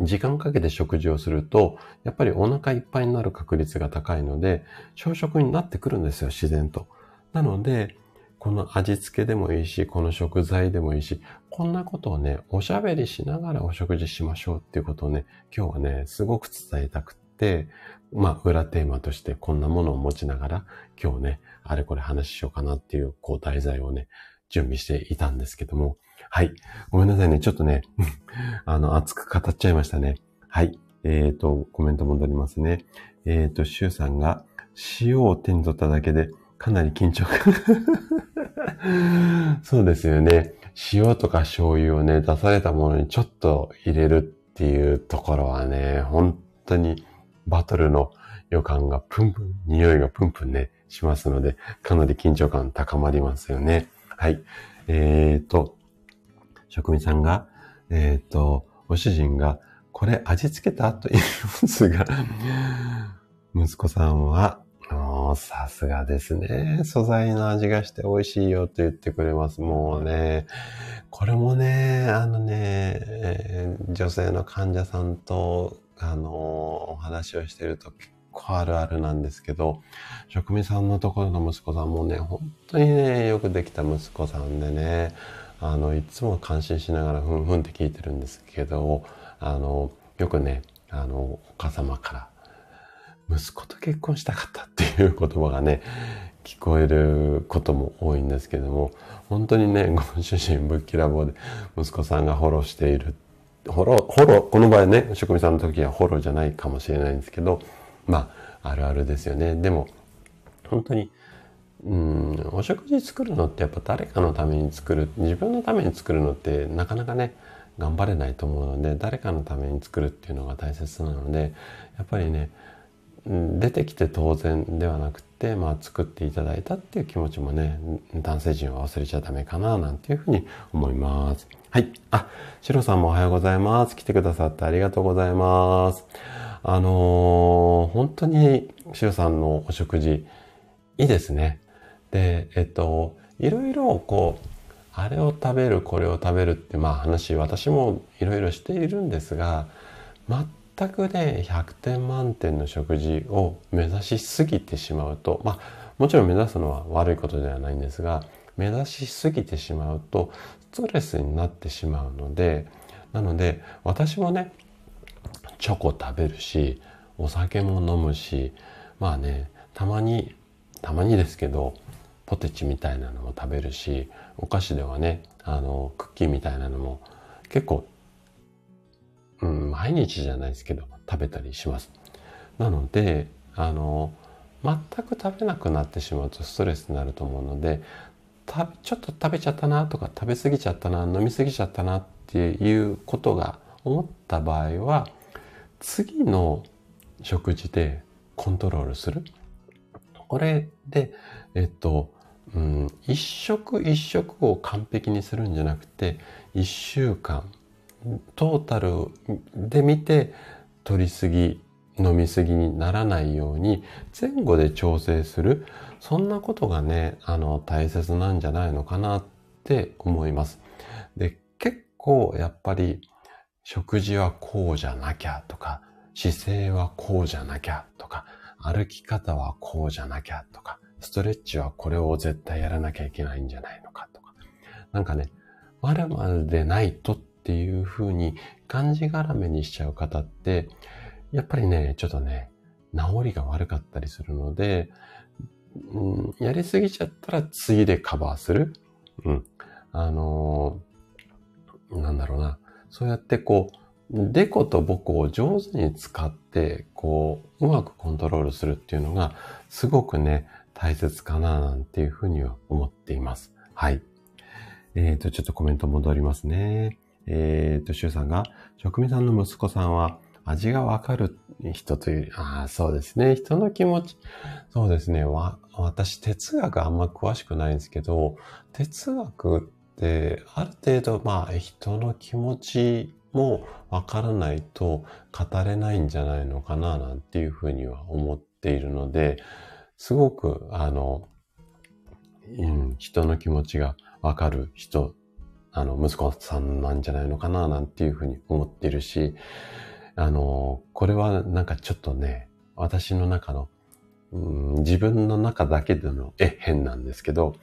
時間かけて食事をすると、やっぱりお腹いっぱいになる確率が高いので、朝食になってくるんですよ、自然と。なので、この味付けでもいいし、この食材でもいいし、こんなことをね、おしゃべりしながらお食事しましょうっていうことをね、今日はね、すごく伝えたくって、まあ、裏テーマとしてこんなものを持ちながら、今日ね、あれこれ話しようかなっていう、こう、題材をね、準備していたんですけども、はい。ごめんなさいね。ちょっとね、あの、熱く語っちゃいましたね。はい。えっ、ー、と、コメント戻りますね。えっ、ー、と、シュウさんが、塩を手に取っただけで、かなり緊張感 そうですよね。塩とか醤油をね、出されたものにちょっと入れるっていうところはね、本当にバトルの予感がプンプン、匂いがプンプンね、しますので、かなり緊張感高まりますよね。はい。えっ、ー、と、職人さんが、えっ、ー、と、ご主人が、これ味付けたと言いますが、息子さんは、さすがですね。素材の味がして美味しいよと言ってくれます。もうね、これもね、あのね、えー、女性の患者さんと、あのー、お話をしてると結構あるあるなんですけど、職人さんのところの息子さんもね、本当にね、よくできた息子さんでね、あの、いつも感心しながらふんふんって聞いてるんですけど、あの、よくね、あの、お母様から、息子と結婚したかったっていう言葉がね、聞こえることも多いんですけども、本当にね、ご主人ぶっきらぼうで息子さんがフォローしている。フォロー、フォロー、この場合ね、職人さんの時はフォローじゃないかもしれないんですけど、まあ、あるあるですよね。でも、本当にうん、お食事作るのってやっぱ誰かのために作る、自分のために作るのってなかなかね、頑張れないと思うので、誰かのために作るっていうのが大切なので、やっぱりね、出てきて当然ではなくて、、まあ作っていただいたっていう気持ちもね、男性陣は忘れちゃダメかな、なんていうふうに思います。はい。あ、シロさんもおはようございます。来てくださってありがとうございます。あのー、本当にシロさんのお食事、いいですね。で、えっと、いろいろこう、あれを食べる、これを食べるってまあ話、私もいろいろしているんですが、全くね、100点満点の食事を目指しすぎてしまうと、まあ、もちろん目指すのは悪いことではないんですが、目指しすぎてしまうと、ストレスになってしまうので、なので、私もね、チョコ食べるし、お酒も飲むし、まあね、たまに、たまにですけど、ポテチみたいなのも食べるし、お菓子ではね、あの、クッキーみたいなのも結構、うん、毎日じゃないですけど、食べたりします。なので、あの、全く食べなくなってしまうとストレスになると思うので、ちょっと食べちゃったなとか食べ過ぎちゃったな、飲み過ぎちゃったなっていうことが思った場合は、次の食事でコントロールする。これで、えっと、うん、一食一食を完璧にするんじゃなくて、一週間、トータルで見て、取りすぎ、飲みすぎにならないように、前後で調整する。そんなことがね、あの、大切なんじゃないのかなって思います。で、結構やっぱり、食事はこうじゃなきゃとか、姿勢はこうじゃなきゃとか、歩き方はこうじゃなきゃとか、ストレッチはこれを絶対やらなきゃいけないんじゃないのかとか。なんかね、まるまるでないとっていう風に感じがらめにしちゃう方って、やっぱりね、ちょっとね、治りが悪かったりするので、うん、やりすぎちゃったら次でカバーする。うん。あのー、なんだろうな。そうやってこう、デコとボコを上手に使って、こう、うまくコントロールするっていうのが、すごくね、大切かな、なんていうふうには思っています。はい。えっ、ー、と、ちょっとコメント戻りますね。えっ、ー、と、シュウさんが、職味さんの息子さんは、味がわかる人という、ああ、そうですね。人の気持ち。そうですね。わ、私、哲学あんま詳しくないんですけど、哲学って、ある程度、まあ、人の気持ちもわからないと語れないんじゃないのかななんていうふうには思っているので、すごく、あの、うん、人の気持ちがわかる人、あの、息子さんなんじゃないのかななんていうふうに思ってるし、あの、これはなんかちょっとね、私の中の、うん、自分の中だけでのえ変なんですけど、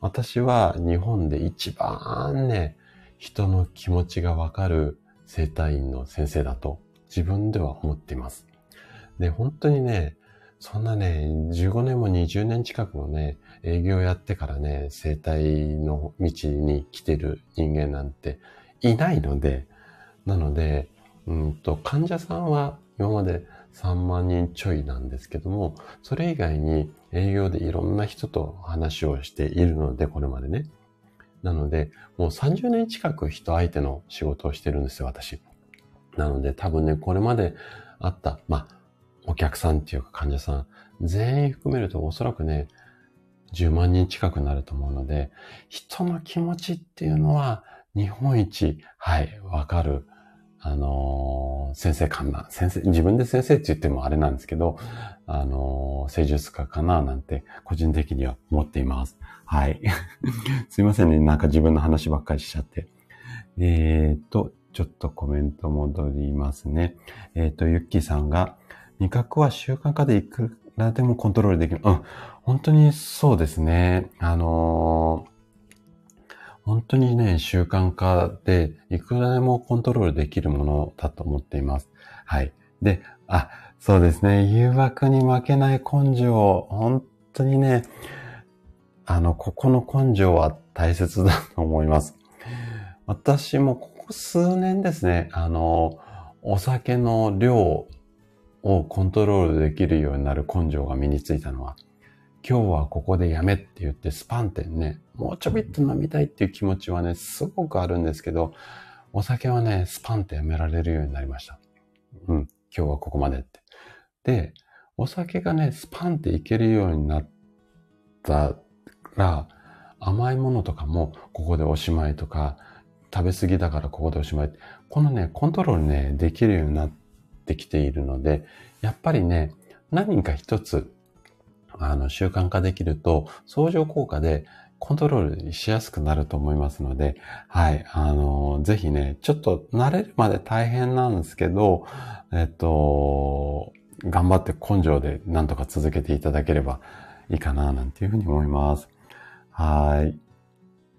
私は日本で一番ね、人の気持ちがわかる生体院の先生だと自分では思っています。で、本当にね、そんなね、15年も20年近くもね、営業やってからね、生体の道に来てる人間なんていないので、なので、うんと、患者さんは今まで3万人ちょいなんですけども、それ以外に営業でいろんな人と話をしているので、これまでね。なので、もう30年近く人相手の仕事をしてるんですよ、私。なので、多分ね、これまであった、まあ、お客さんっていうか患者さん、全員含めるとおそらくね、10万人近くなると思うので、人の気持ちっていうのは日本一、はい、わかるあのー、先生かな、先生、自分で先生って言ってもあれなんですけど、あのー、施術家かななんて個人的には思っています。はい。すいませんね。なんか自分の話ばっかりしちゃって。えーと、ちょっとコメント戻りますね。えーと、ゆっきーさんが、味覚は習慣化でいくらでもコントロールできる。うん。本当にそうですね。あのー本当にね、習慣化でいくらでもコントロールできるものだと思っています。はい。で、あ、そうですね。誘惑に負けない根性、本当にね、あの、ここの根性は大切だと思います。私もここ数年ですね、あの、お酒の量をコントロールできるようになる根性が身についたのは、今日はここでやめって言ってスパンってね、もうちょびっと飲みたいっていう気持ちはね、すごくあるんですけど、お酒はね、スパンってやめられるようになりました。うん、今日はここまでって。で、お酒がね、スパンっていけるようになったら、甘いものとかもここでおしまいとか、食べ過ぎだからここでおしまい。このね、コントロールね、できるようになってきているので、やっぱりね、何か一つ、あの、習慣化できると、相乗効果でコントロールしやすくなると思いますので、はい、あの、ぜひね、ちょっと慣れるまで大変なんですけど、えっと、頑張って根性で何とか続けていただければいいかな、なんていうふうに思います。はい。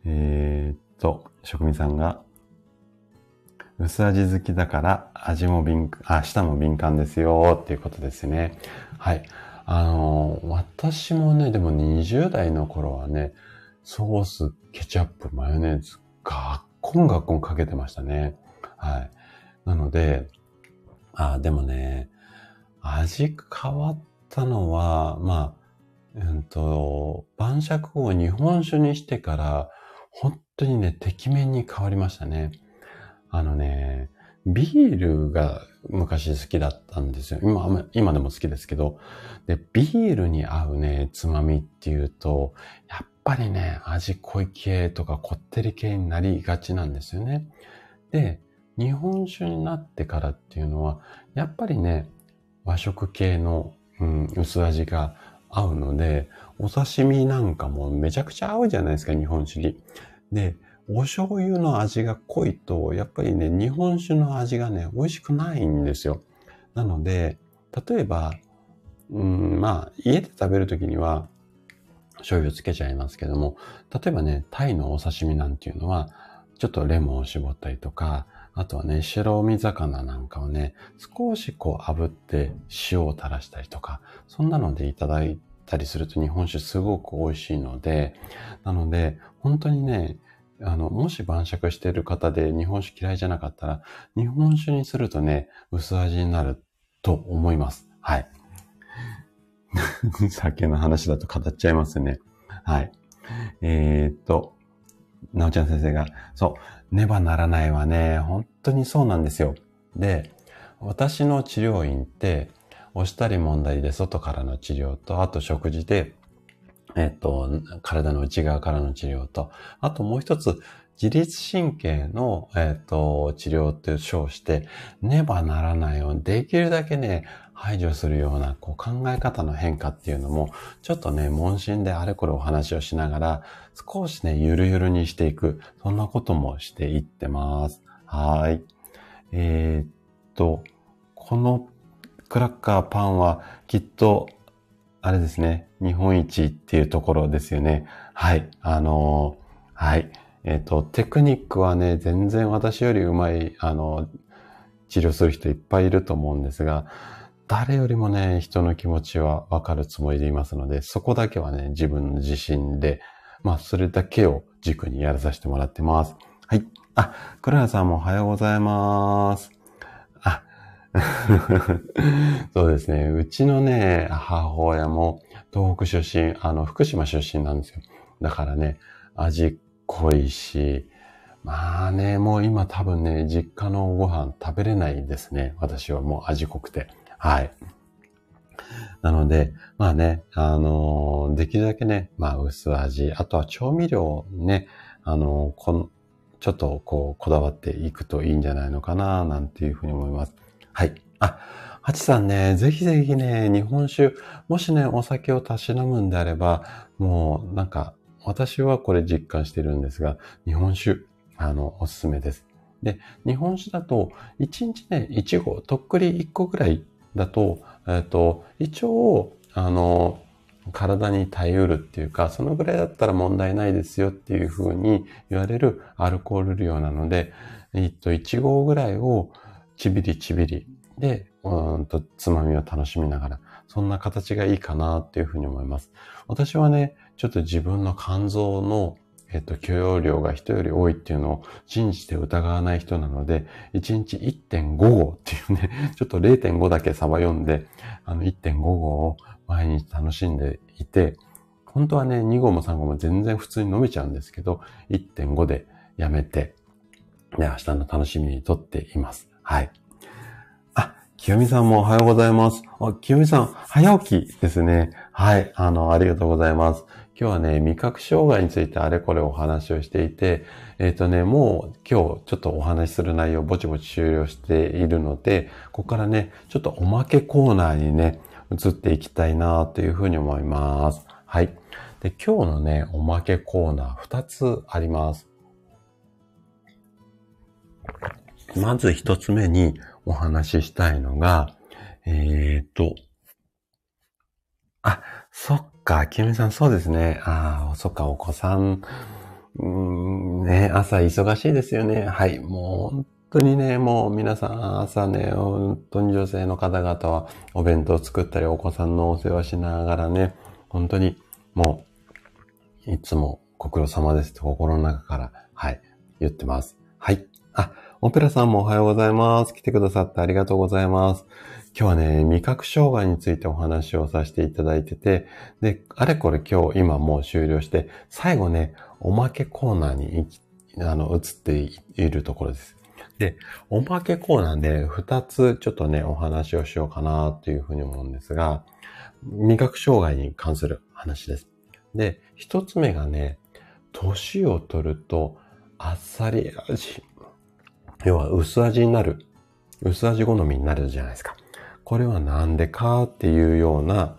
えー、っと、職人さんが、薄味好きだから味も敏感、あ、舌も敏感ですよっていうことですね。はい。あの、私もね、でも20代の頃はね、ソース、ケチャップ、マヨネーズ、ガッコンガッコンかけてましたね。はい。なので、あ、でもね、味変わったのは、まあ、うんと、晩酌を日本酒にしてから、本当にね、てきめんに変わりましたね。あのね、ビールが昔好きだったんですよ。今、今でも好きですけど。で、ビールに合うね、つまみっていうと、やっぱりね、味濃い系とかこってり系になりがちなんですよね。で、日本酒になってからっていうのは、やっぱりね、和食系の、うん、薄味が合うので、お刺身なんかもめちゃくちゃ合うじゃないですか、日本酒に。で、お醤油の味が濃いと、やっぱりね、日本酒の味がね、美味しくないんですよ。なので、例えば、うん、まあ、家で食べるときには、醤油つけちゃいますけども、例えばね、タイのお刺身なんていうのは、ちょっとレモンを絞ったりとか、あとはね、白身魚なんかをね、少しこう炙って塩を垂らしたりとか、そんなのでいただいたりすると日本酒すごく美味しいので、なので、本当にね、あの、もし晩酌してる方で日本酒嫌いじゃなかったら、日本酒にするとね、薄味になると思います。はい。酒の話だと語っちゃいますね。はい。えー、っと、なおちゃん先生が、そう、ねばならないはね、本当にそうなんですよ。で、私の治療院って、押したり揉んだりで外からの治療と、あと食事で、えっと、体の内側からの治療と、あともう一つ、自律神経の、えっと、治療って称して、ねばならないように、できるだけね、排除するようなこう考え方の変化っていうのも、ちょっとね、問診であれこれお話をしながら、少しね、ゆるゆるにしていく、そんなこともしていってます。はい。えー、っと、このクラッカーパンはきっと、あれですね、日本一っていうところですよね。はい。あのー、はい。えっ、と、テクニックはね、全然私よりうまい、あの、治療する人いっぱいいると思うんですが、誰よりもね、人の気持ちはわかるつもりでいますので、そこだけはね、自分の自信で、まあ、それだけを軸にやらさせてもらってます。はい。あ、黒谷さんもおはようございます。そうですね。うちのね、母親も東北出身、あの、福島出身なんですよ。だからね、味濃いし、まあね、もう今多分ね、実家のご飯食べれないですね。私はもう味濃くて。はい。なので、まあね、あのー、できるだけね、まあ薄味、あとは調味料ね、あのー、この、ちょっとこう、こだわっていくといいんじゃないのかな、なんていうふうに思います。はい。あ、ハチさんね、ぜひぜひね、日本酒、もしね、お酒をたしなむんであれば、もうなんか、私はこれ実感してるんですが、日本酒、あの、おすすめです。で、日本酒だと、1日ね、1合、とっくり1個ぐらいだと、えっ、と、一応、あの、体に耐えうるっていうか、そのぐらいだったら問題ないですよっていうふうに言われるアルコール量なので、えっと、1合ぐらいをちびりちびりで、うんと、つまみを楽しみながら、そんな形がいいかなっていうふうに思います。私はね、ちょっと自分の肝臓のえっと、許容量が人より多いっていうのを信じて疑わない人なので、1日1.5合っていうね、ちょっと0.5だけサバ読んで、あの1.5合を毎日楽しんでいて、本当はね、2合も3合も全然普通に飲めちゃうんですけど、1.5でやめて、で、明日の楽しみにとっています。はい。あ、清美さんもおはようございます。あ、清美さん、早起きですね。はい。あの、ありがとうございます。今日はね、味覚障害についてあれこれお話をしていて、えっ、ー、とね、もう今日ちょっとお話しする内容ぼちぼち終了しているので、ここからね、ちょっとおまけコーナーにね、移っていきたいなというふうに思います。はい。で、今日のね、おまけコーナー2つあります。まず1つ目にお話ししたいのが、えっ、と、あ、そっか、きみさんそうですね。ああ、そっか、お子さん、うんね、朝忙しいですよね。はい、もう本当にね、もう皆さん朝ね、本当に女性の方々はお弁当作ったりお子さんのお世話しながらね、本当にもう、いつもご苦労様ですと心の中から、はい、言ってます。はい。あ、オペラさんもおはようございます。来てくださってありがとうございます。今日はね、味覚障害についてお話をさせていただいてて、で、あれこれ今日今もう終了して、最後ね、おまけコーナーにあの、移っているところです。で、おまけコーナーで二つちょっとね、お話をしようかなというふうに思うんですが、味覚障害に関する話です。で、一つ目がね、年を取るとあっさり味、要は薄味になる、薄味好みになるじゃないですか。これはなんでかっていうような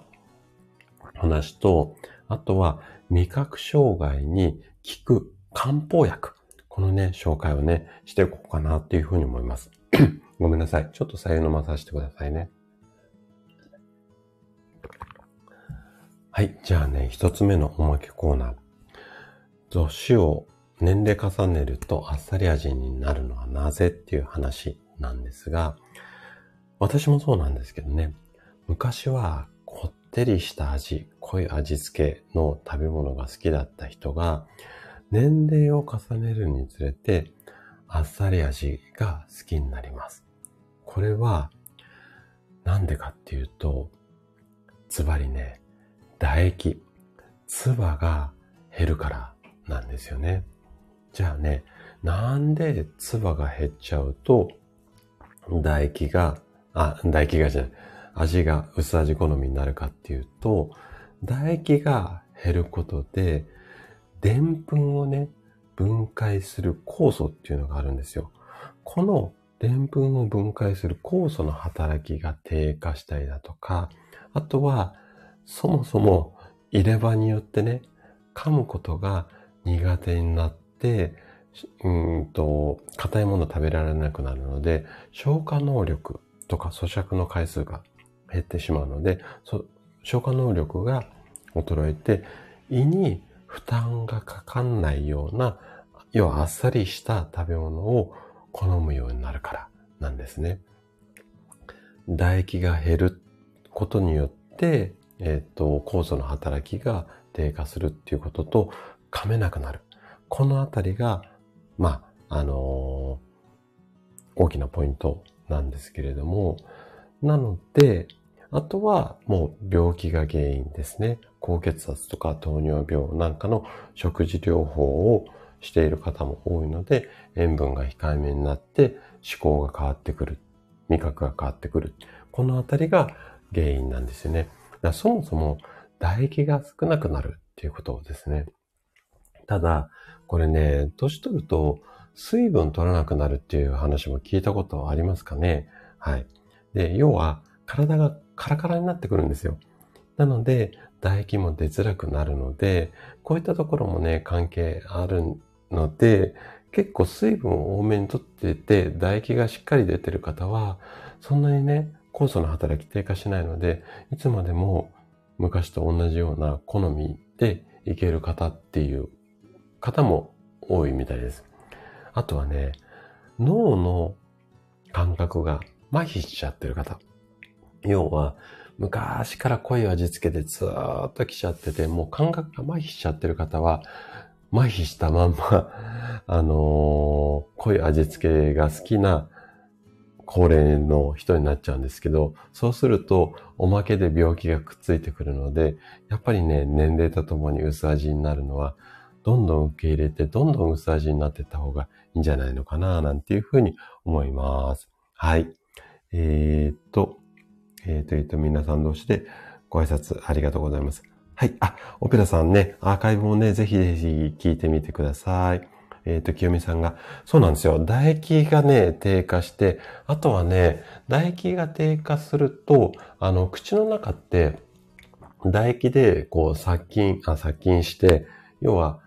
話と、あとは味覚障害に効く漢方薬。このね、紹介をね、していこうかなっていうふうに思います。ごめんなさい。ちょっと左右飲まさせてくださいね。はい。じゃあね、一つ目のおまけコーナー。年を年齢重ねるとあっさり味になるのはなぜっていう話なんですが、私もそうなんですけどね、昔はこってりした味、濃い味付けの食べ物が好きだった人が、年齢を重ねるにつれて、あっさり味が好きになります。これは、なんでかっていうと、ズバリね、唾液、唾が減るからなんですよね。じゃあね、なんで唾が減っちゃうと、唾液が、あ、唾液がじゃない、味が薄味好みになるかっていうと、唾液が減ることで、でんぷんをね、分解する酵素っていうのがあるんですよ。このでんぷんを分解する酵素の働きが低下したりだとか、あとは、そもそも入れ歯によってね、噛むことが苦手になっ、うんと、硬いもの食べられなくなるので、消化能力とか咀嚼の回数が減ってしまうので、消化能力が衰えて、胃に負担がかかんないような、要はあっさりした食べ物を好むようになるからなんですね。唾液が減ることによって、えっ、ー、と、酵素の働きが低下するっていうことと、噛めなくなる。このあたりが、まあ、あのー、大きなポイントなんですけれども、なので、あとはもう病気が原因ですね。高血圧とか糖尿病なんかの食事療法をしている方も多いので、塩分が控えめになって思考が変わってくる。味覚が変わってくる。このあたりが原因なんですよね。だそもそも唾液が少なくなるっていうことですね。ただ、これね、年取ると水分取らなくなるっていう話も聞いたことありますかね？はい。で、要は体がカラカラになってくるんですよ。なので、唾液も出づらくなるので、こういったところもね、関係あるので、結構水分を多めにとってて、唾液がしっかり出てる方は、そんなにね、酵素の働き低下しないので、いつまでも昔と同じような好みでいける方っていう方も多いみたいです。あとはね、脳の感覚が麻痺しちゃってる方。要は、昔から濃い味付けでずーっと来ちゃってて、もう感覚が麻痺しちゃってる方は、麻痺したまんま、あのー、濃い味付けが好きな高齢の人になっちゃうんですけど、そうするとおまけで病気がくっついてくるので、やっぱりね、年齢とともに薄味になるのは、どんどん受け入れて、どんどん薄味になっていった方がいいんじゃないのかな、なんていうふうに思います。はい。えー、っと、えー、っと、えー、っと、皆さん同士でご挨拶ありがとうございます。はい。あ、オペラさんね、アーカイブもね、ぜひぜひ聞いてみてください。えっ、ー、と、清美さんが、そうなんですよ。唾液がね、低下して、あとはね、唾液が低下すると、あの、口の中って、唾液で、こう、殺菌、あ、殺菌して、要は、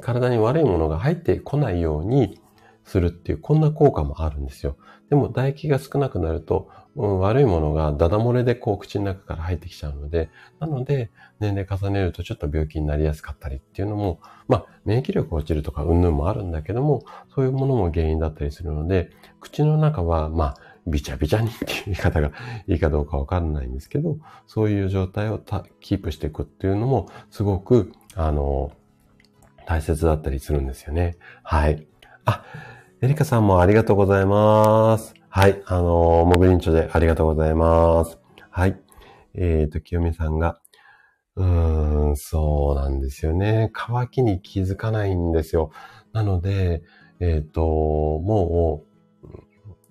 体に悪いものが入ってこないようにするっていう、こんな効果もあるんですよ。でも、唾液が少なくなると、うん、悪いものがダダ漏れでこう口の中から入ってきちゃうので、なので、年齢重ねるとちょっと病気になりやすかったりっていうのも、まあ、免疫力落ちるとかうんぬんもあるんだけども、そういうものも原因だったりするので、口の中は、まあ、びちゃびちゃにっていう言い方がいいかどうかわかんないんですけど、そういう状態をキープしていくっていうのも、すごく、あの、大切だったりするんですよね。はい。あ、エリカさんもありがとうございます。はい。あの、モグリンチョでありがとうございます。はい。えっ、ー、と、清美さんが、うーん、そうなんですよね。乾きに気づかないんですよ。なので、えっ、ー、と、もう、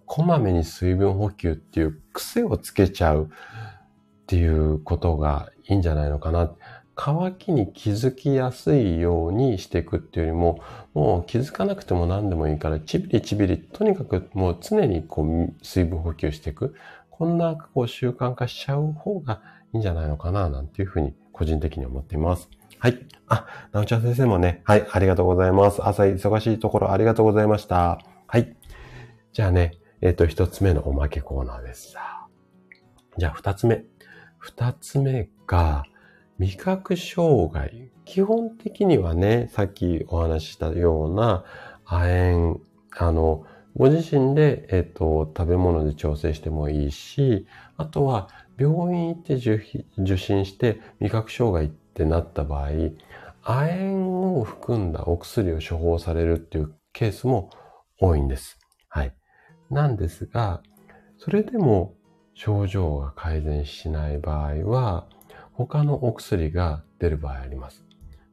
こまめに水分補給っていう癖をつけちゃうっていうことがいいんじゃないのかな。乾きに気づきやすいようにしていくっていうよりも、もう気づかなくても何でもいいから、ちびりちびり、とにかくもう常にこう水分補給していく。こんなこう習慣化しちゃう方がいいんじゃないのかな、なんていうふうに個人的に思っています。はい。あ、なおちゃん先生もね、はい、ありがとうございます。朝忙しいところありがとうございました。はい。じゃあね、えっ、ー、と、一つ目のおまけコーナーです。じゃあ二つ目。二つ目が、味覚障害。基本的にはね、さっきお話ししたような亜鉛、あの、ご自身で、えっ、と、食べ物で調整してもいいし、あとは病院行って受診して味覚障害ってなった場合、亜鉛を含んだお薬を処方されるっていうケースも多いんです。はい。なんですが、それでも症状が改善しない場合は、他のお薬が出る場合あります。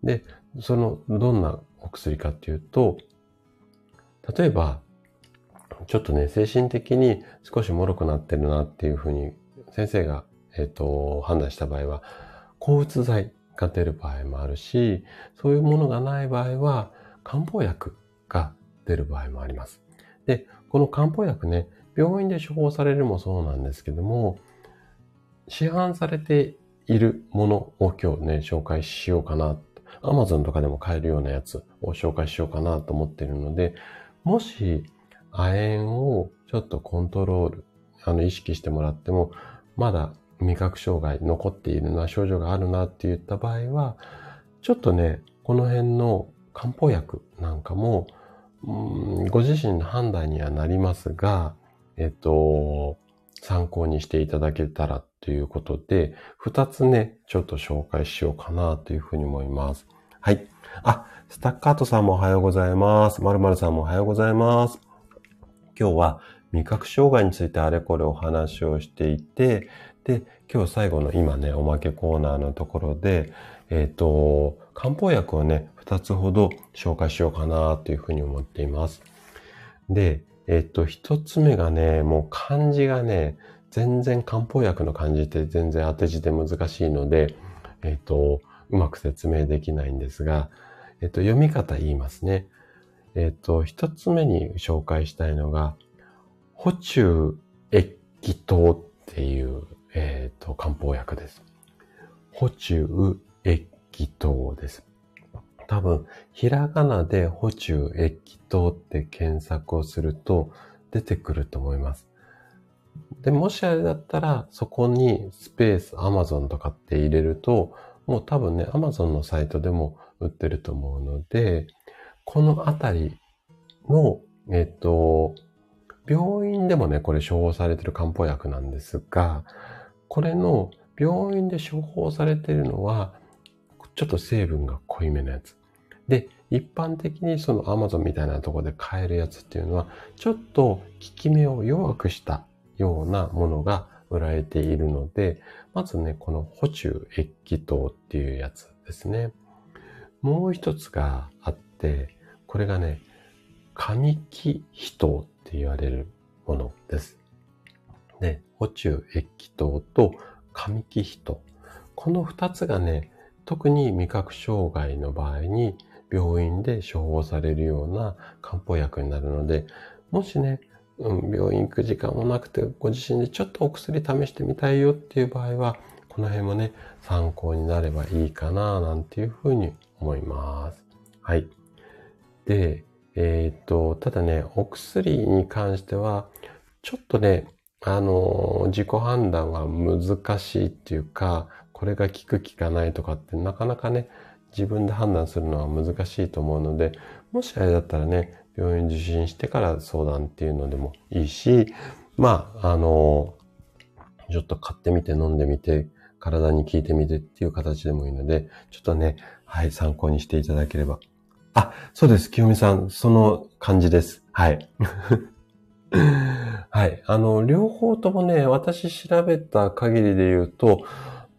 で、その、どんなお薬かっていうと、例えば、ちょっとね、精神的に少し脆くなってるなっていうふうに先生が、えっ、ー、と、判断した場合は、抗うつ剤が出る場合もあるし、そういうものがない場合は、漢方薬が出る場合もあります。で、この漢方薬ね、病院で処方されるもそうなんですけども、市販されているものを今日ね、紹介しようかな。Amazon とかでも買えるようなやつを紹介しようかなと思っているので、もし亜鉛をちょっとコントロール、あの、意識してもらっても、まだ味覚障害残っているな、症状があるなって言った場合は、ちょっとね、この辺の漢方薬なんかも、うん、ご自身の判断にはなりますが、えっと、参考にしていただけたらということで、二つね、ちょっと紹介しようかなというふうに思います。はい。あ、スタッカートさんもおはようございます。まるまるさんもおはようございます。今日は味覚障害についてあれこれお話をしていて、で、今日最後の今ね、おまけコーナーのところで、えっ、ー、と、漢方薬をね、二つほど紹介しようかなというふうに思っています。で、えっと、一つ目がね、もう漢字がね、全然漢方薬の漢字って全然当て字で難しいので、えっと、うまく説明できないんですが、えっと、読み方言いますね。えっと、一つ目に紹介したいのが、補中液糖っていう、えっと、漢方薬です。補中液糖です。多分、ひらがなで補中液糖って検索をすると出てくると思います。で、もしあれだったら、そこにスペース、アマゾンとかって入れると、もう多分ね、アマゾンのサイトでも売ってると思うので、このあたりの、えっと、病院でもね、これ処方されてる漢方薬なんですが、これの病院で処方されてるのは、ちょっと成分が濃いめのやつ。で、一般的にその Amazon みたいなところで買えるやつっていうのは、ちょっと効き目を弱くしたようなものが売られているので、まずね、この補中液糖っていうやつですね。もう一つがあって、これがね、神木人って言われるものです。で、補中液糖と上気皮糖。この二つがね、特に味覚障害の場合に病院で処方されるような漢方薬になるので、もしね、病院行く時間もなくて、ご自身でちょっとお薬試してみたいよっていう場合は、この辺もね、参考になればいいかな、なんていうふうに思います。はい。で、えっ、と、ただね、お薬に関しては、ちょっとね、あの、自己判断は難しいっていうか、これが効く効かないとかってなかなかね、自分で判断するのは難しいと思うので、もしあれだったらね、病院受診してから相談っていうのでもいいし、まあ、あの、ちょっと買ってみて飲んでみて、体に効いてみてっていう形でもいいので、ちょっとね、はい、参考にしていただければ。あ、そうです。清美さん、その感じです。はい。はい。あの、両方ともね、私調べた限りで言うと、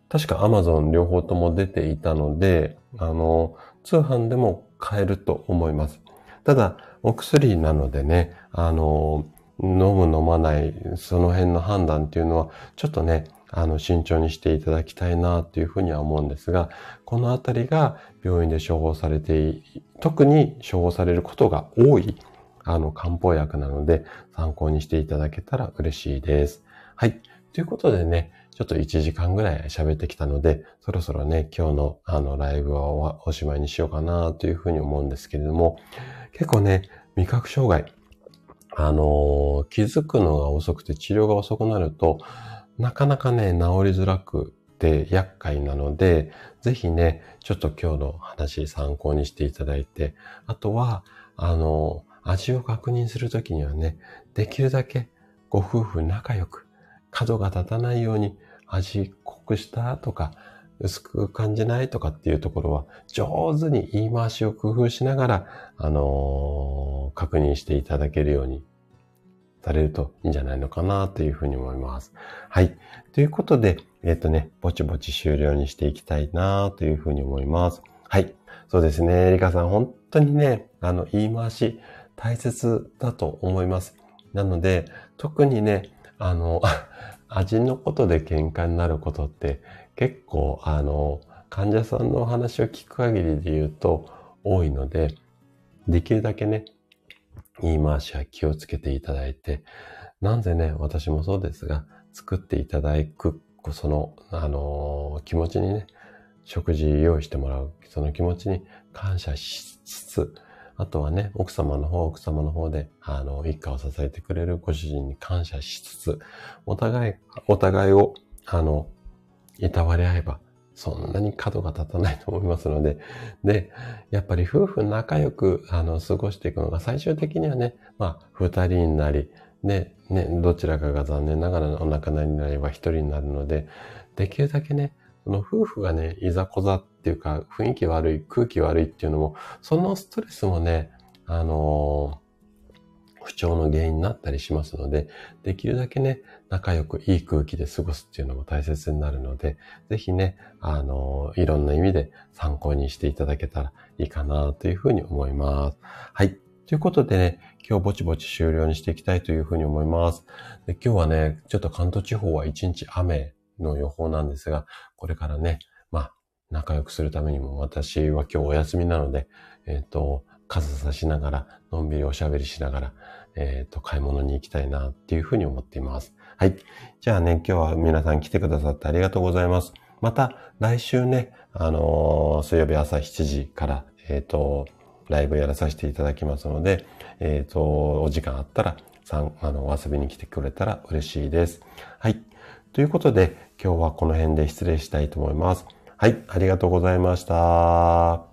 確か Amazon 両方とも出ていたので、あの、通販でも買えると思います。ただ、お薬なのでね、あの、飲む飲まない、その辺の判断っていうのは、ちょっとね、あの、慎重にしていただきたいなっていうふうには思うんですが、このあたりが病院で処方されて、特に処方されることが多い、あの、漢方薬なので、参考にしていただけたら嬉しいです。はい。ということでね、ちょっと1時間ぐらい喋ってきたので、そろそろね、今日のあのライブはおしまいにしようかなというふうに思うんですけれども、結構ね、味覚障害、あのー、気づくのが遅くて治療が遅くなると、なかなかね、治りづらくて厄介なので、ぜひね、ちょっと今日の話参考にしていただいて、あとは、あのー、味を確認するときにはね、できるだけご夫婦仲良く、角が立たないように味濃くしたとか、薄く感じないとかっていうところは、上手に言い回しを工夫しながら、あのー、確認していただけるようにされるといいんじゃないのかなというふうに思います。はい。ということで、えっ、ー、とね、ぼちぼち終了にしていきたいなというふうに思います。はい。そうですね。リカさん、本当にね、あの、言い回し大切だと思います。なので、特にね、あの、味のことで喧嘩になることって結構、あの、患者さんのお話を聞く限りで言うと多いので、できるだけね、言い回しは気をつけていただいて、なんでね、私もそうですが、作っていただく、その、あの、気持ちにね、食事用意してもらう、その気持ちに感謝しつつ、あとはね、奥様の方、奥様の方で、あの、一家を支えてくれるご主人に感謝しつつ、お互い、お互いを、あの、いたわれ合えば、そんなに角が立たないと思いますので、で、やっぱり夫婦仲良く、あの、過ごしていくのが最終的にはね、まあ、二人になり、で、ね、どちらかが残念ながらお亡くなりになれば一人になるので、できるだけね、その夫婦がね、いざこざっていうか、雰囲気悪い、空気悪いっていうのも、そのストレスもね、あのー、不調の原因になったりしますので、できるだけね、仲良くいい空気で過ごすっていうのも大切になるので、ぜひね、あの、いろんな意味で参考にしていただけたらいいかなというふうに思います。はい。ということでね、今日ぼちぼち終了にしていきたいというふうに思います。で今日はね、ちょっと関東地方は一日雨の予報なんですが、これからね、まあ、仲良くするためにも私は今日お休みなので、えっ、ー、と、傘さしながら、のんびりおしゃべりしながら、えっ、ー、と、買い物に行きたいなっていうふうに思っています。はい。じゃあね、今日は皆さん来てくださってありがとうございます。また、来週ね、あのー、水曜日朝7時から、えっ、と、ライブやらさせていただきますので、えっ、と、お時間あったら、さん、あの、遊びに来てくれたら嬉しいです。はい。ということで、今日はこの辺で失礼したいと思います。はい、ありがとうございました。